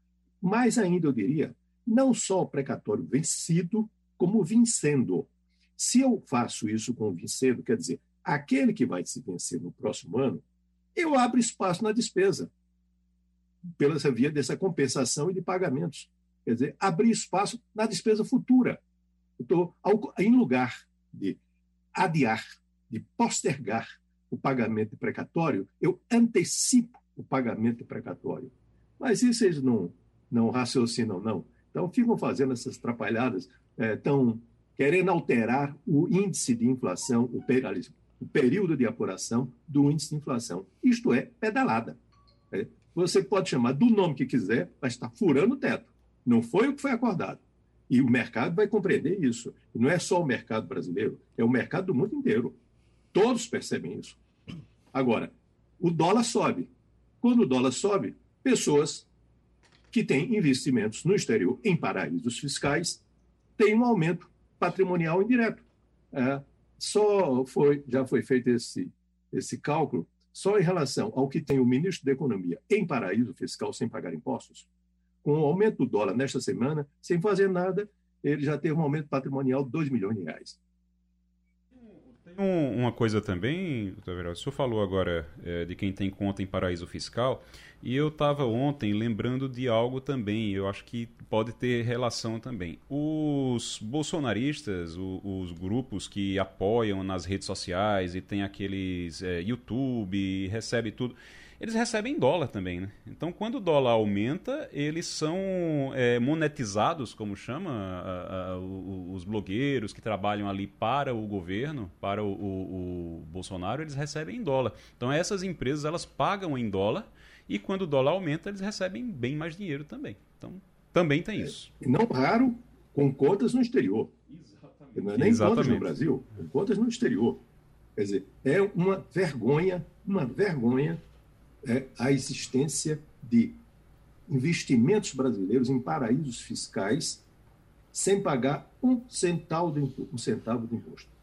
Mais ainda, eu diria, não só o precatório vencido, como vencendo. Se eu faço isso com o Vincedo, quer dizer, aquele que vai se vencer no próximo ano, eu abro espaço na despesa, pela via dessa compensação e de pagamentos. Quer dizer, abrir espaço na despesa futura. Então, em lugar de adiar, de postergar o pagamento precatório, eu antecipo o pagamento precatório. Mas isso eles não, não raciocinam, não. Então, ficam fazendo essas atrapalhadas é, tão querendo alterar o índice de inflação, o, o período de apuração do índice de inflação. Isto é pedalada. É, você pode chamar do nome que quiser, mas está furando o teto. Não foi o que foi acordado. E o mercado vai compreender isso. E não é só o mercado brasileiro, é o mercado do mundo inteiro. Todos percebem isso. Agora, o dólar sobe. Quando o dólar sobe, pessoas que têm investimentos no exterior em paraísos fiscais têm um aumento patrimonial indireto. É, só foi, já foi feito esse, esse cálculo só em relação ao que tem o ministro da Economia em paraíso fiscal sem pagar impostos. Com o aumento do dólar nesta semana, sem fazer nada, ele já teve um aumento patrimonial de 2 milhões de reais. Um, uma coisa também, doutor o senhor falou agora é, de quem tem conta em paraíso fiscal, e eu estava ontem lembrando de algo também, eu acho que pode ter relação também. Os bolsonaristas, o, os grupos que apoiam nas redes sociais e tem aqueles é, YouTube, recebe tudo, eles recebem dólar também, né? Então, quando o dólar aumenta, eles são é, monetizados, como chama, a, a, os blogueiros que trabalham ali para o governo, para o, o, o Bolsonaro, eles recebem em dólar. Então, essas empresas, elas pagam em dólar e quando o dólar aumenta, eles recebem bem mais dinheiro também. Então, também tem isso. É, e não raro com contas no exterior. Exatamente. Não é nem Exatamente. contas no Brasil, com contas no exterior. Quer dizer, é uma vergonha, uma vergonha é, a existência de investimentos brasileiros em paraísos fiscais sem pagar um centavo de, um centavo de imposto.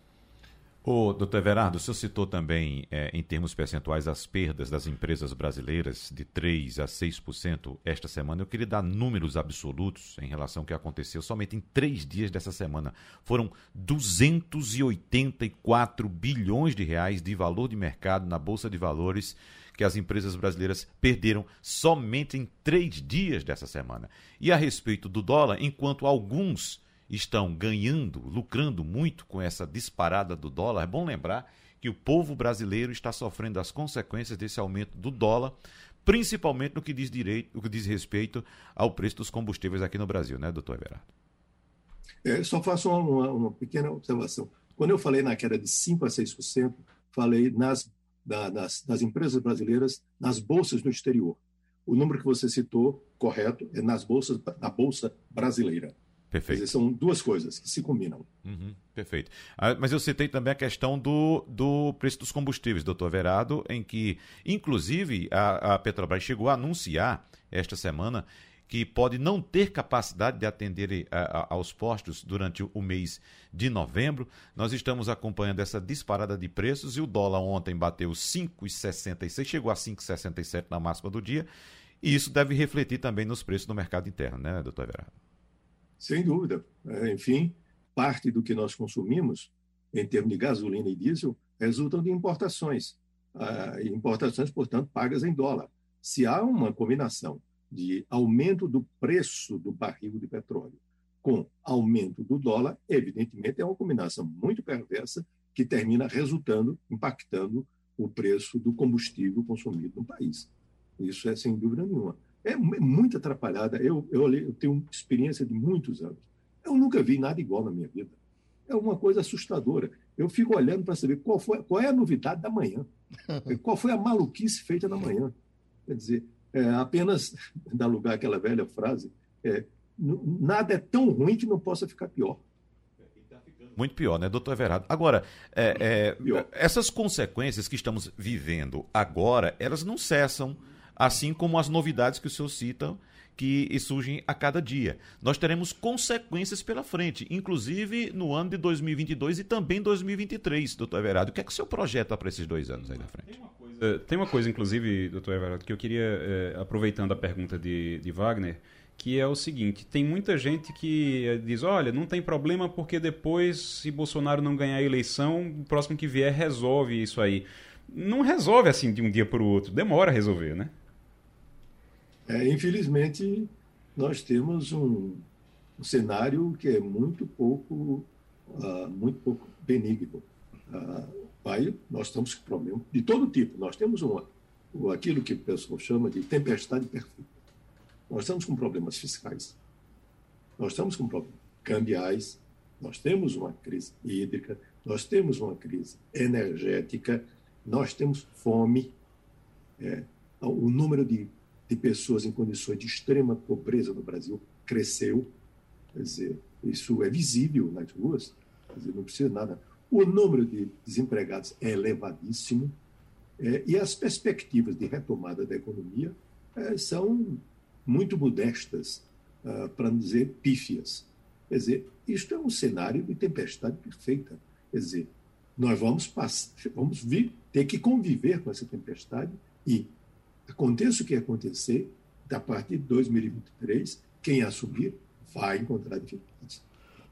O doutor Everardo, o senhor citou também, é, em termos percentuais, as perdas das empresas brasileiras de 3% a 6% esta semana. Eu queria dar números absolutos em relação ao que aconteceu somente em três dias dessa semana. Foram 284 bilhões de reais de valor de mercado na Bolsa de Valores que as empresas brasileiras perderam somente em três dias dessa semana. E a respeito do dólar, enquanto alguns estão ganhando, lucrando muito com essa disparada do dólar, é bom lembrar que o povo brasileiro está sofrendo as consequências desse aumento do dólar, principalmente no que diz direito, no que diz respeito ao preço dos combustíveis aqui no Brasil, né, doutor Everardo? É, só faço uma, uma, pequena observação. Quando eu falei na queda de 5% a 6%, falei nas da, das, das empresas brasileiras nas bolsas no exterior. O número que você citou, correto, é nas bolsas, na Bolsa Brasileira. Perfeito. Dizer, são duas coisas que se combinam. Uhum, perfeito. Ah, mas eu citei também a questão do, do preço dos combustíveis, doutor Verado, em que, inclusive, a, a Petrobras chegou a anunciar esta semana que pode não ter capacidade de atender a, a, aos postos durante o mês de novembro. Nós estamos acompanhando essa disparada de preços e o dólar ontem bateu 5,66, chegou a 5,67 na máxima do dia. E isso deve refletir também nos preços do mercado interno, né, doutor Everardo? Sem dúvida. É, enfim, parte do que nós consumimos, em termos de gasolina e diesel, resultam de importações. Ah, importações, portanto, pagas em dólar. Se há uma combinação de aumento do preço do barril de petróleo com aumento do dólar, evidentemente é uma combinação muito perversa que termina resultando, impactando o preço do combustível consumido no país. Isso é sem dúvida nenhuma. É, é muito atrapalhada. Eu, eu, eu tenho experiência de muitos anos. Eu nunca vi nada igual na minha vida. É uma coisa assustadora. Eu fico olhando para saber qual, foi, qual é a novidade da manhã. Qual foi a maluquice feita na manhã. Quer dizer, é, apenas dar lugar àquela velha frase, é, nada é tão ruim que não possa ficar pior. Muito pior, né, doutor Everardo? Agora, é, é, essas consequências que estamos vivendo agora, elas não cessam assim como as novidades que o senhor cita que surgem a cada dia. Nós teremos consequências pela frente, inclusive no ano de 2022 e também 2023, doutor Everardo. O que é que o senhor projeta para esses dois anos aí na frente? Tem uma coisa, tem uma coisa inclusive, doutor Everardo, que eu queria, é, aproveitando a pergunta de, de Wagner, que é o seguinte: tem muita gente que eh, diz, olha, não tem problema porque depois, se Bolsonaro não ganhar a eleição, o próximo que vier resolve isso aí. Não resolve assim de um dia para o outro, demora a resolver, né? É, infelizmente, nós temos um, um, cenário que é muito pouco, uh, muito pouco benigno. Uh, nós estamos com problemas de todo tipo. Nós temos uma, aquilo que o pessoal chama de tempestade perfeita. Nós estamos com problemas fiscais, nós estamos com problemas cambiais, nós temos uma crise hídrica, nós temos uma crise energética, nós temos fome, é, o número de de pessoas em condições de extrema pobreza no Brasil cresceu. Quer dizer, isso é visível nas ruas, quer dizer, não precisa nada. O número de desempregados é elevadíssimo é, e as perspectivas de retomada da economia é, são muito modestas, ah, para não dizer pífias. Quer dizer, isto é um cenário de tempestade perfeita. Quer dizer, nós vamos, vamos vir, ter que conviver com essa tempestade e aconteça o que acontecer, da partir de 2023, quem assumir vai encontrar dificuldades.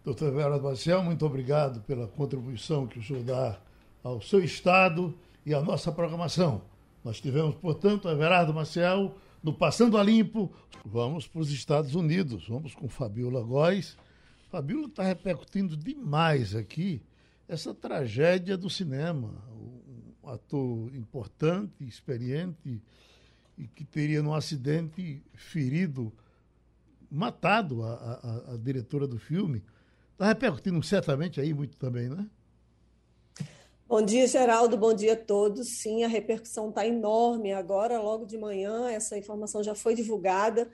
Doutor Everardo Marcel, muito obrigado pela contribuição que o senhor dá ao seu Estado e à nossa programação. Nós tivemos, portanto, Everardo Marcel no Passando a Limpo. Vamos para os Estados Unidos, vamos com Fabiola Góes. Fabiola está repercutindo demais aqui essa tragédia do cinema. Um ator importante, experiente, e que teria num acidente ferido, matado a, a, a diretora do filme. Está repercutindo certamente aí muito também, né? Bom dia, Geraldo. Bom dia a todos. Sim, a repercussão está enorme. Agora, logo de manhã, essa informação já foi divulgada.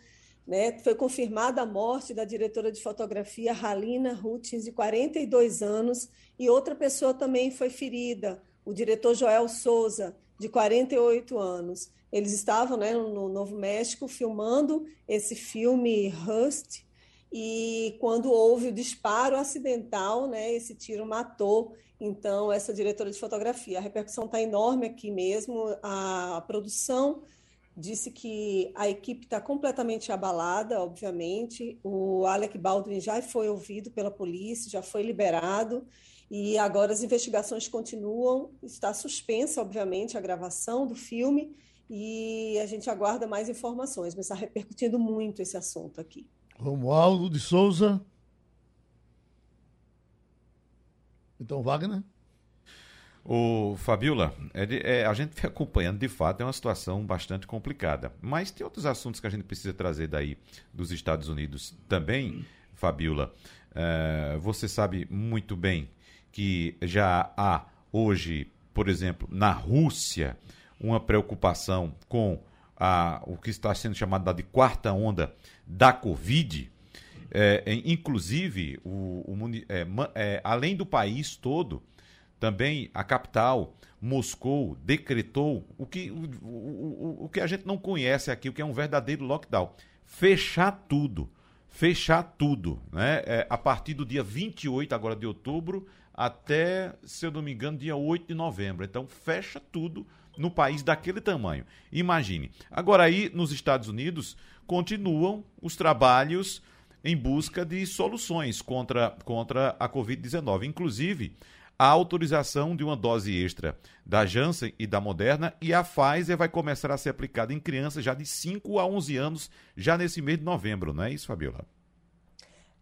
Né? Foi confirmada a morte da diretora de fotografia Halina Hutchins, de 42 anos, e outra pessoa também foi ferida, o diretor Joel Souza, de 48 anos. Eles estavam né, no Novo México filmando esse filme Rust, e quando houve o disparo acidental, né, esse tiro matou então essa diretora de fotografia. A repercussão está enorme aqui mesmo. A produção disse que a equipe está completamente abalada, obviamente. O Alec Baldwin já foi ouvido pela polícia, já foi liberado. E agora as investigações continuam. Está suspensa, obviamente, a gravação do filme e a gente aguarda mais informações, mas está repercutindo muito esse assunto aqui. Romualdo de Souza. Então, Wagner. O Fabiola, é, é, a gente vem acompanhando, de fato, é uma situação bastante complicada. Mas tem outros assuntos que a gente precisa trazer daí dos Estados Unidos também, Fabiola. É, você sabe muito bem que já há hoje por exemplo, na Rússia, uma preocupação com a, o que está sendo chamado de quarta onda da Covid, é, inclusive, o, o é, é, além do país todo, também a capital, Moscou, decretou o que, o, o, o que a gente não conhece aqui, o que é um verdadeiro lockdown. Fechar tudo. Fechar tudo. Né? É, a partir do dia 28 agora de outubro até, se eu não me engano, dia 8 de novembro. Então, fecha tudo no país daquele tamanho. Imagine. Agora aí, nos Estados Unidos, continuam os trabalhos em busca de soluções contra, contra a Covid-19. Inclusive, a autorização de uma dose extra da Janssen e da Moderna e a Pfizer vai começar a ser aplicada em crianças já de 5 a 11 anos, já nesse mês de novembro, não é isso, Fabiola?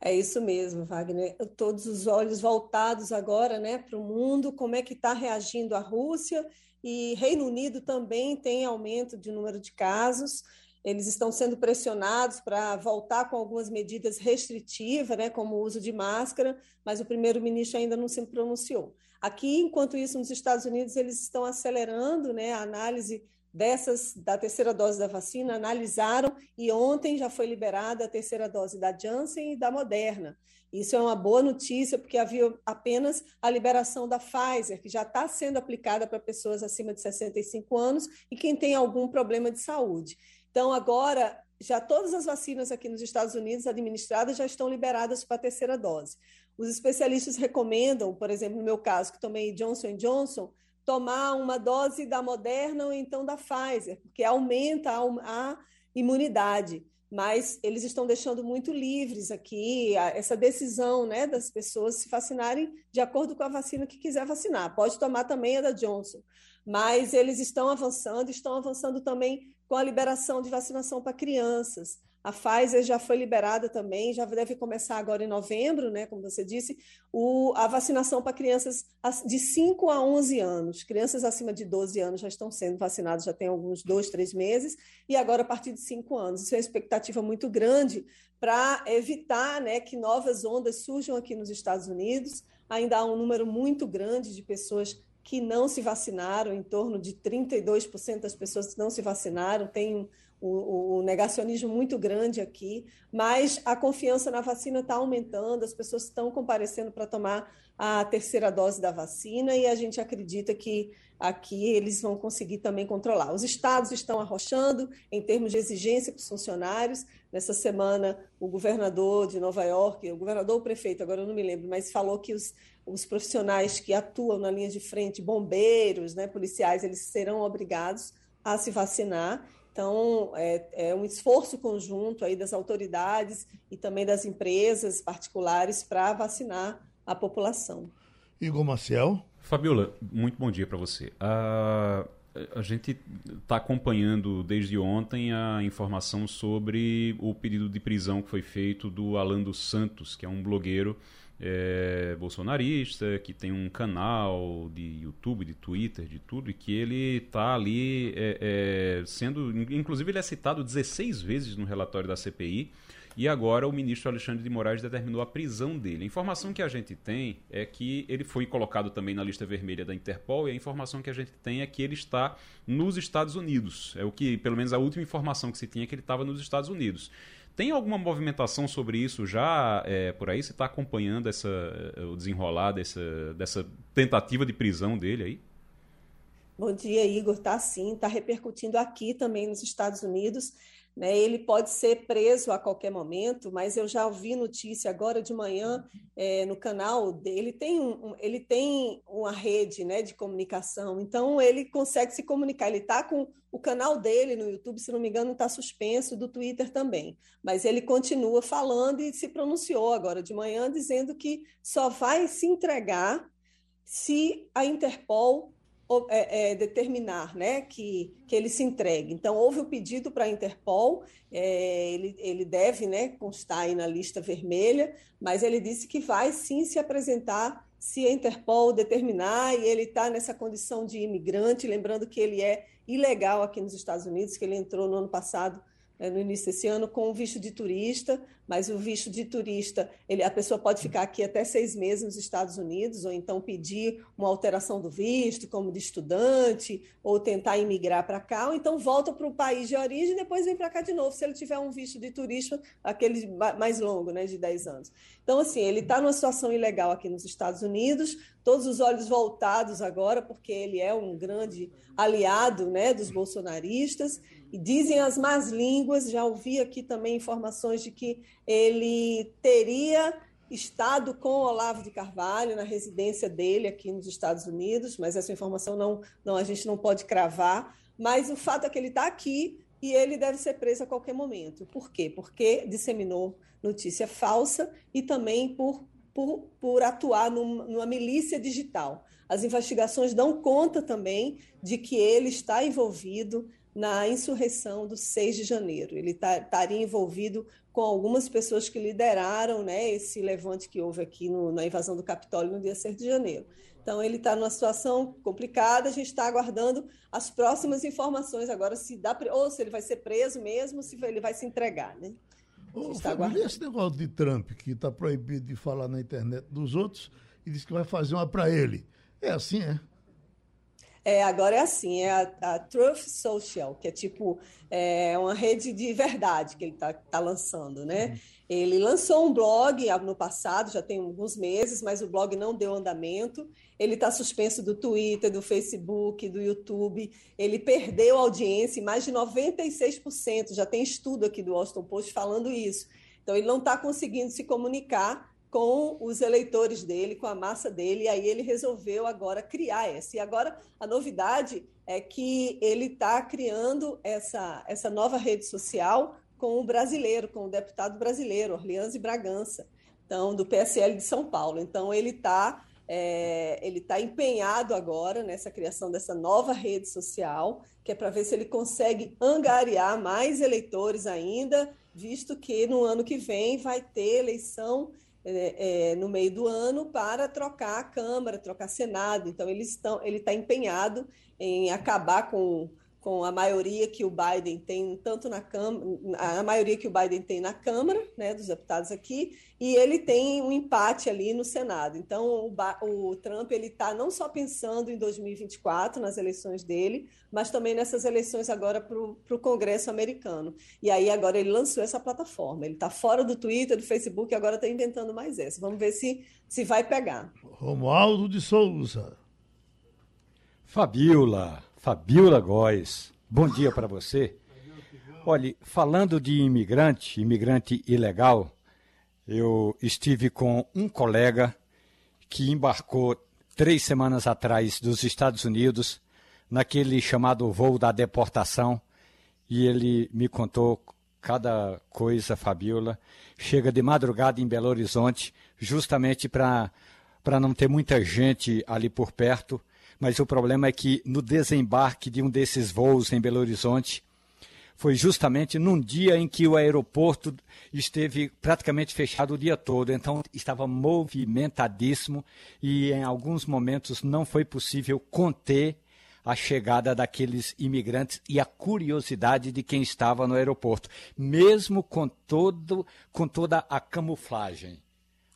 É isso mesmo, Wagner. Todos os olhos voltados agora né, para o mundo, como é que está reagindo a Rússia e Reino Unido também tem aumento de número de casos. Eles estão sendo pressionados para voltar com algumas medidas restritivas, né, como o uso de máscara, mas o primeiro-ministro ainda não se pronunciou. Aqui, enquanto isso, nos Estados Unidos, eles estão acelerando né, a análise dessas da terceira dose da vacina analisaram e ontem já foi liberada a terceira dose da Janssen e da Moderna. Isso é uma boa notícia, porque havia apenas a liberação da Pfizer, que já está sendo aplicada para pessoas acima de 65 anos e quem tem algum problema de saúde. Então, agora, já todas as vacinas aqui nos Estados Unidos administradas já estão liberadas para a terceira dose. Os especialistas recomendam, por exemplo, no meu caso, que tomei Johnson Johnson, tomar uma dose da Moderna ou então da Pfizer, porque aumenta a, imunidade. Mas eles estão deixando muito livres aqui essa decisão né, das pessoas se vacinarem de acordo com a vacina que quiser vacinar. Pode tomar também a da Johnson. Mas eles estão avançando, estão avançando também com a liberação de vacinação para crianças. A Pfizer já foi liberada também, já deve começar agora em novembro, né, como você disse, o, a vacinação para crianças de 5 a 11 anos. Crianças acima de 12 anos já estão sendo vacinadas, já tem alguns dois, três meses, e agora a partir de 5 anos. Isso é uma expectativa muito grande para evitar né, que novas ondas surjam aqui nos Estados Unidos. Ainda há um número muito grande de pessoas que não se vacinaram, em torno de 32% das pessoas que não se vacinaram, tem um negacionismo muito grande aqui, mas a confiança na vacina está aumentando, as pessoas estão comparecendo para tomar a terceira dose da vacina e a gente acredita que aqui eles vão conseguir também controlar. Os estados estão arrochando em termos de exigência para os funcionários. Nessa semana, o governador de Nova York, o governador ou prefeito, agora eu não me lembro, mas falou que os, os profissionais que atuam na linha de frente, bombeiros, né, policiais, eles serão obrigados a se vacinar então, é, é, um esforço conjunto aí das autoridades e também das empresas particulares para vacinar a população. Igor Marcel. Fabiola, muito bom dia para você. A, a gente está acompanhando desde ontem a informação sobre o pedido de prisão que foi feito do Alan dos Santos, que é um blogueiro é, bolsonarista, que tem um canal de YouTube, de Twitter, de tudo, e que ele está ali é, é, sendo. Inclusive, ele é citado 16 vezes no relatório da CPI. E agora o ministro Alexandre de Moraes determinou a prisão dele. A informação que a gente tem é que ele foi colocado também na lista vermelha da Interpol e a informação que a gente tem é que ele está nos Estados Unidos. É o que, pelo menos a última informação que se tinha é que ele estava nos Estados Unidos. Tem alguma movimentação sobre isso já é, por aí? Você está acompanhando essa, o desenrolar dessa, dessa tentativa de prisão dele aí? Bom dia, Igor. Tá sim, está repercutindo aqui também nos Estados Unidos. Né? Ele pode ser preso a qualquer momento, mas eu já ouvi notícia agora de manhã é, no canal dele. Tem um, ele tem uma rede né, de comunicação, então ele consegue se comunicar. Ele está com o canal dele no YouTube, se não me engano, está suspenso, do Twitter também. Mas ele continua falando e se pronunciou agora de manhã, dizendo que só vai se entregar se a Interpol é, é, determinar né, que, que ele se entregue. Então, houve o pedido para a Interpol, é, ele, ele deve né, constar aí na lista vermelha, mas ele disse que vai sim se apresentar se a Interpol determinar e ele está nessa condição de imigrante, lembrando que ele é ilegal aqui nos Estados Unidos, que ele entrou no ano passado né, no início desse ano com o visto de turista, mas o visto de turista, ele, a pessoa pode ficar aqui até seis meses nos Estados Unidos, ou então pedir uma alteração do visto, como de estudante, ou tentar imigrar para cá, ou então volta para o país de origem e depois vem para cá de novo, se ele tiver um visto de turista, aquele mais longo, né, de 10 anos. Então, assim, ele está numa situação ilegal aqui nos Estados Unidos, todos os olhos voltados agora, porque ele é um grande aliado né, dos bolsonaristas, e dizem as más línguas, já ouvi aqui também informações de que ele teria estado com Olavo de Carvalho na residência dele aqui nos Estados Unidos, mas essa informação não, não a gente não pode cravar. Mas o fato é que ele está aqui e ele deve ser preso a qualquer momento. Por quê? Porque disseminou notícia falsa e também por, por, por atuar numa, numa milícia digital. As investigações dão conta também de que ele está envolvido na insurreição do 6 de janeiro. Ele tá, estaria envolvido com algumas pessoas que lideraram né, esse levante que houve aqui no, na invasão do Capitólio no dia 6 de janeiro. Então, ele está numa situação complicada, a gente está aguardando as próximas informações agora, se dá, ou se ele vai ser preso mesmo, se ele vai se entregar. Né? Ô, família, esse negócio de Trump, que está proibido de falar na internet dos outros, e diz que vai fazer uma para ele. É assim, é? É, agora é assim, é a, a Truth Social, que é tipo é uma rede de verdade que ele está tá lançando, né? Uhum. Ele lançou um blog no passado, já tem alguns meses, mas o blog não deu andamento. Ele está suspenso do Twitter, do Facebook, do YouTube. Ele perdeu audiência, mais de 96%. Já tem estudo aqui do Washington Post falando isso. Então, ele não está conseguindo se comunicar com os eleitores dele, com a massa dele, e aí ele resolveu agora criar essa. E agora a novidade é que ele está criando essa, essa nova rede social com o brasileiro, com o deputado brasileiro, Orleans e Bragança, então, do PSL de São Paulo. Então, ele está é, ele está empenhado agora nessa criação dessa nova rede social, que é para ver se ele consegue angariar mais eleitores ainda, visto que no ano que vem vai ter eleição é, é, no meio do ano para trocar a Câmara, trocar Senado. Então, eles estão, ele está empenhado em acabar com com a maioria que o Biden tem tanto na Câmara, a maioria que o Biden tem na Câmara, né, dos deputados aqui, e ele tem um empate ali no Senado. Então, o, o Trump ele está não só pensando em 2024 nas eleições dele, mas também nessas eleições agora para o Congresso americano. E aí agora ele lançou essa plataforma. Ele está fora do Twitter, do Facebook, agora está inventando mais essa. Vamos ver se se vai pegar. Romualdo de Souza. Fabiola. Fabiola Góes. Bom dia para você. Olhe, falando de imigrante, imigrante ilegal, eu estive com um colega que embarcou três semanas atrás dos Estados Unidos naquele chamado voo da deportação e ele me contou cada coisa, Fabiola. Chega de madrugada em Belo Horizonte, justamente para não ter muita gente ali por perto mas o problema é que no desembarque de um desses voos em Belo Horizonte, foi justamente num dia em que o aeroporto esteve praticamente fechado o dia todo, então estava movimentadíssimo e em alguns momentos não foi possível conter a chegada daqueles imigrantes e a curiosidade de quem estava no aeroporto, mesmo com todo com toda a camuflagem.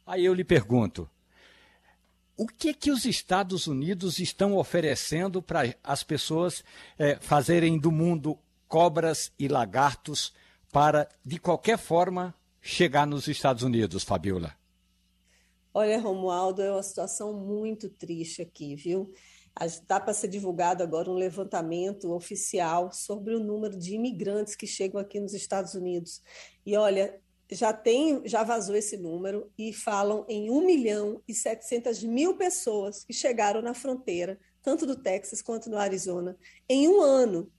Aí eu lhe pergunto, o que que os Estados Unidos estão oferecendo para as pessoas é, fazerem do mundo cobras e lagartos para, de qualquer forma, chegar nos Estados Unidos, Fabiola? Olha, Romualdo, é uma situação muito triste aqui, viu? Está para ser divulgado agora um levantamento oficial sobre o número de imigrantes que chegam aqui nos Estados Unidos. E olha, já tem, já vazou esse número e falam em 1 milhão e 700 mil pessoas que chegaram na fronteira, tanto do Texas quanto do Arizona, em um ano.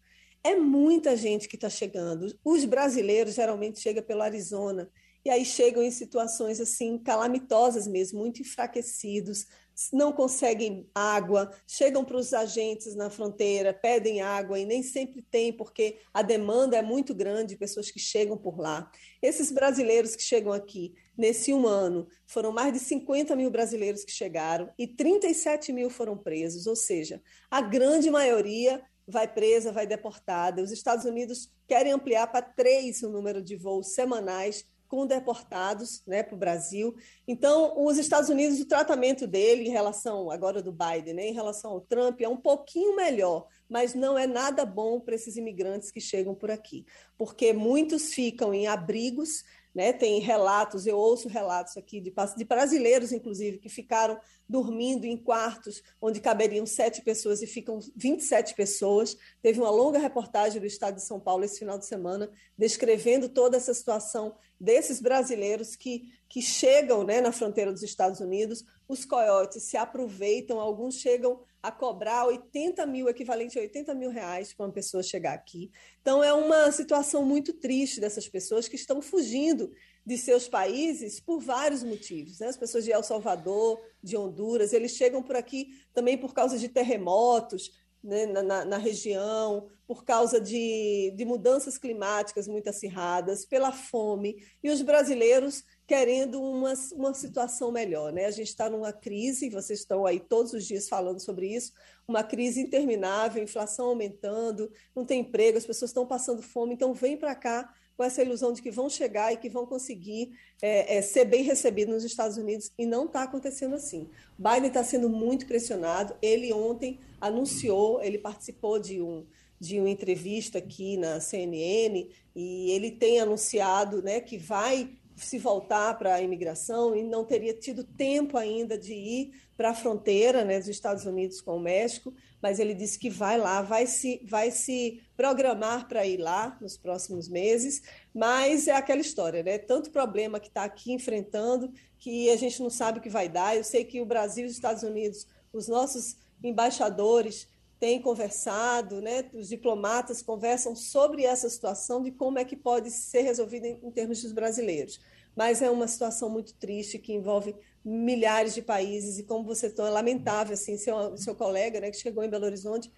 É muita gente que está chegando. Os brasileiros geralmente chegam pelo Arizona e aí chegam em situações assim calamitosas mesmo, muito enfraquecidos, não conseguem água, chegam para os agentes na fronteira, pedem água e nem sempre tem, porque a demanda é muito grande, pessoas que chegam por lá. Esses brasileiros que chegam aqui, nesse um ano, foram mais de 50 mil brasileiros que chegaram e 37 mil foram presos, ou seja, a grande maioria vai presa, vai deportada. Os Estados Unidos querem ampliar para três o número de voos semanais com deportados né, para o Brasil. Então, os Estados Unidos, o tratamento dele em relação, agora do Biden, né, em relação ao Trump, é um pouquinho melhor, mas não é nada bom para esses imigrantes que chegam por aqui, porque muitos ficam em abrigos né? Tem relatos, eu ouço relatos aqui de, de brasileiros, inclusive, que ficaram dormindo em quartos onde caberiam sete pessoas e ficam 27 pessoas. Teve uma longa reportagem do Estado de São Paulo esse final de semana, descrevendo toda essa situação desses brasileiros que, que chegam né, na fronteira dos Estados Unidos. Os coiotes se aproveitam, alguns chegam a cobrar 80 mil, equivalente a 80 mil reais para uma pessoa chegar aqui. Então, é uma situação muito triste dessas pessoas que estão fugindo de seus países por vários motivos. Né? As pessoas de El Salvador, de Honduras, eles chegam por aqui também por causa de terremotos né, na, na, região, por causa de, de mudanças climáticas muito acirradas, pela fome. E os brasileiros querendo uma, uma situação melhor. Né? A gente está numa crise, vocês estão aí todos os dias falando sobre isso, uma crise interminável, inflação aumentando, não tem emprego, as pessoas estão passando fome, então vem para cá com essa ilusão de que vão chegar e que vão conseguir é, é, ser bem recebidos nos Estados Unidos, e não está acontecendo assim. Biden está sendo muito pressionado, ele ontem anunciou, ele participou de um de uma entrevista aqui na CNN e ele tem anunciado né, que vai se voltar para a imigração e não teria tido tempo ainda de ir para a fronteira né, dos Estados Unidos com o México, mas ele disse que vai lá, vai se, vai se programar para ir lá nos próximos meses, mas é aquela história, né? Tanto problema que está aqui enfrentando que a gente não sabe o que vai dar. Eu sei que o Brasil e os Estados Unidos, os nossos embaixadores têm conversado, né, os diplomatas conversam sobre essa situação de como é que pode ser resolvida em, em termos dos brasileiros. Mas é uma situação muito triste que envolve milhares de países e como você tão é lamentável assim seu seu colega, né, que chegou em Belo Horizonte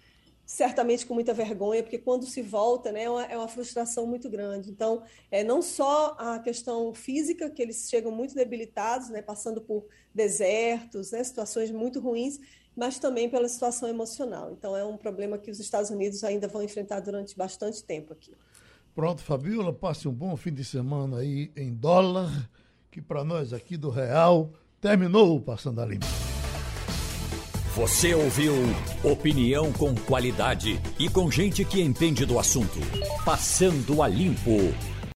certamente com muita vergonha, porque quando se volta, né, é uma, é uma frustração muito grande. Então, é não só a questão física, que eles chegam muito debilitados, né, passando por desertos, né, situações muito ruins, mas também pela situação emocional. Então, é um problema que os Estados Unidos ainda vão enfrentar durante bastante tempo aqui. Pronto, Fabiola, passe um bom fim de semana aí em dólar, que para nós aqui do Real terminou o Passando a Limpo. Você ouviu opinião com qualidade e com gente que entende do assunto. Passando a Limpo.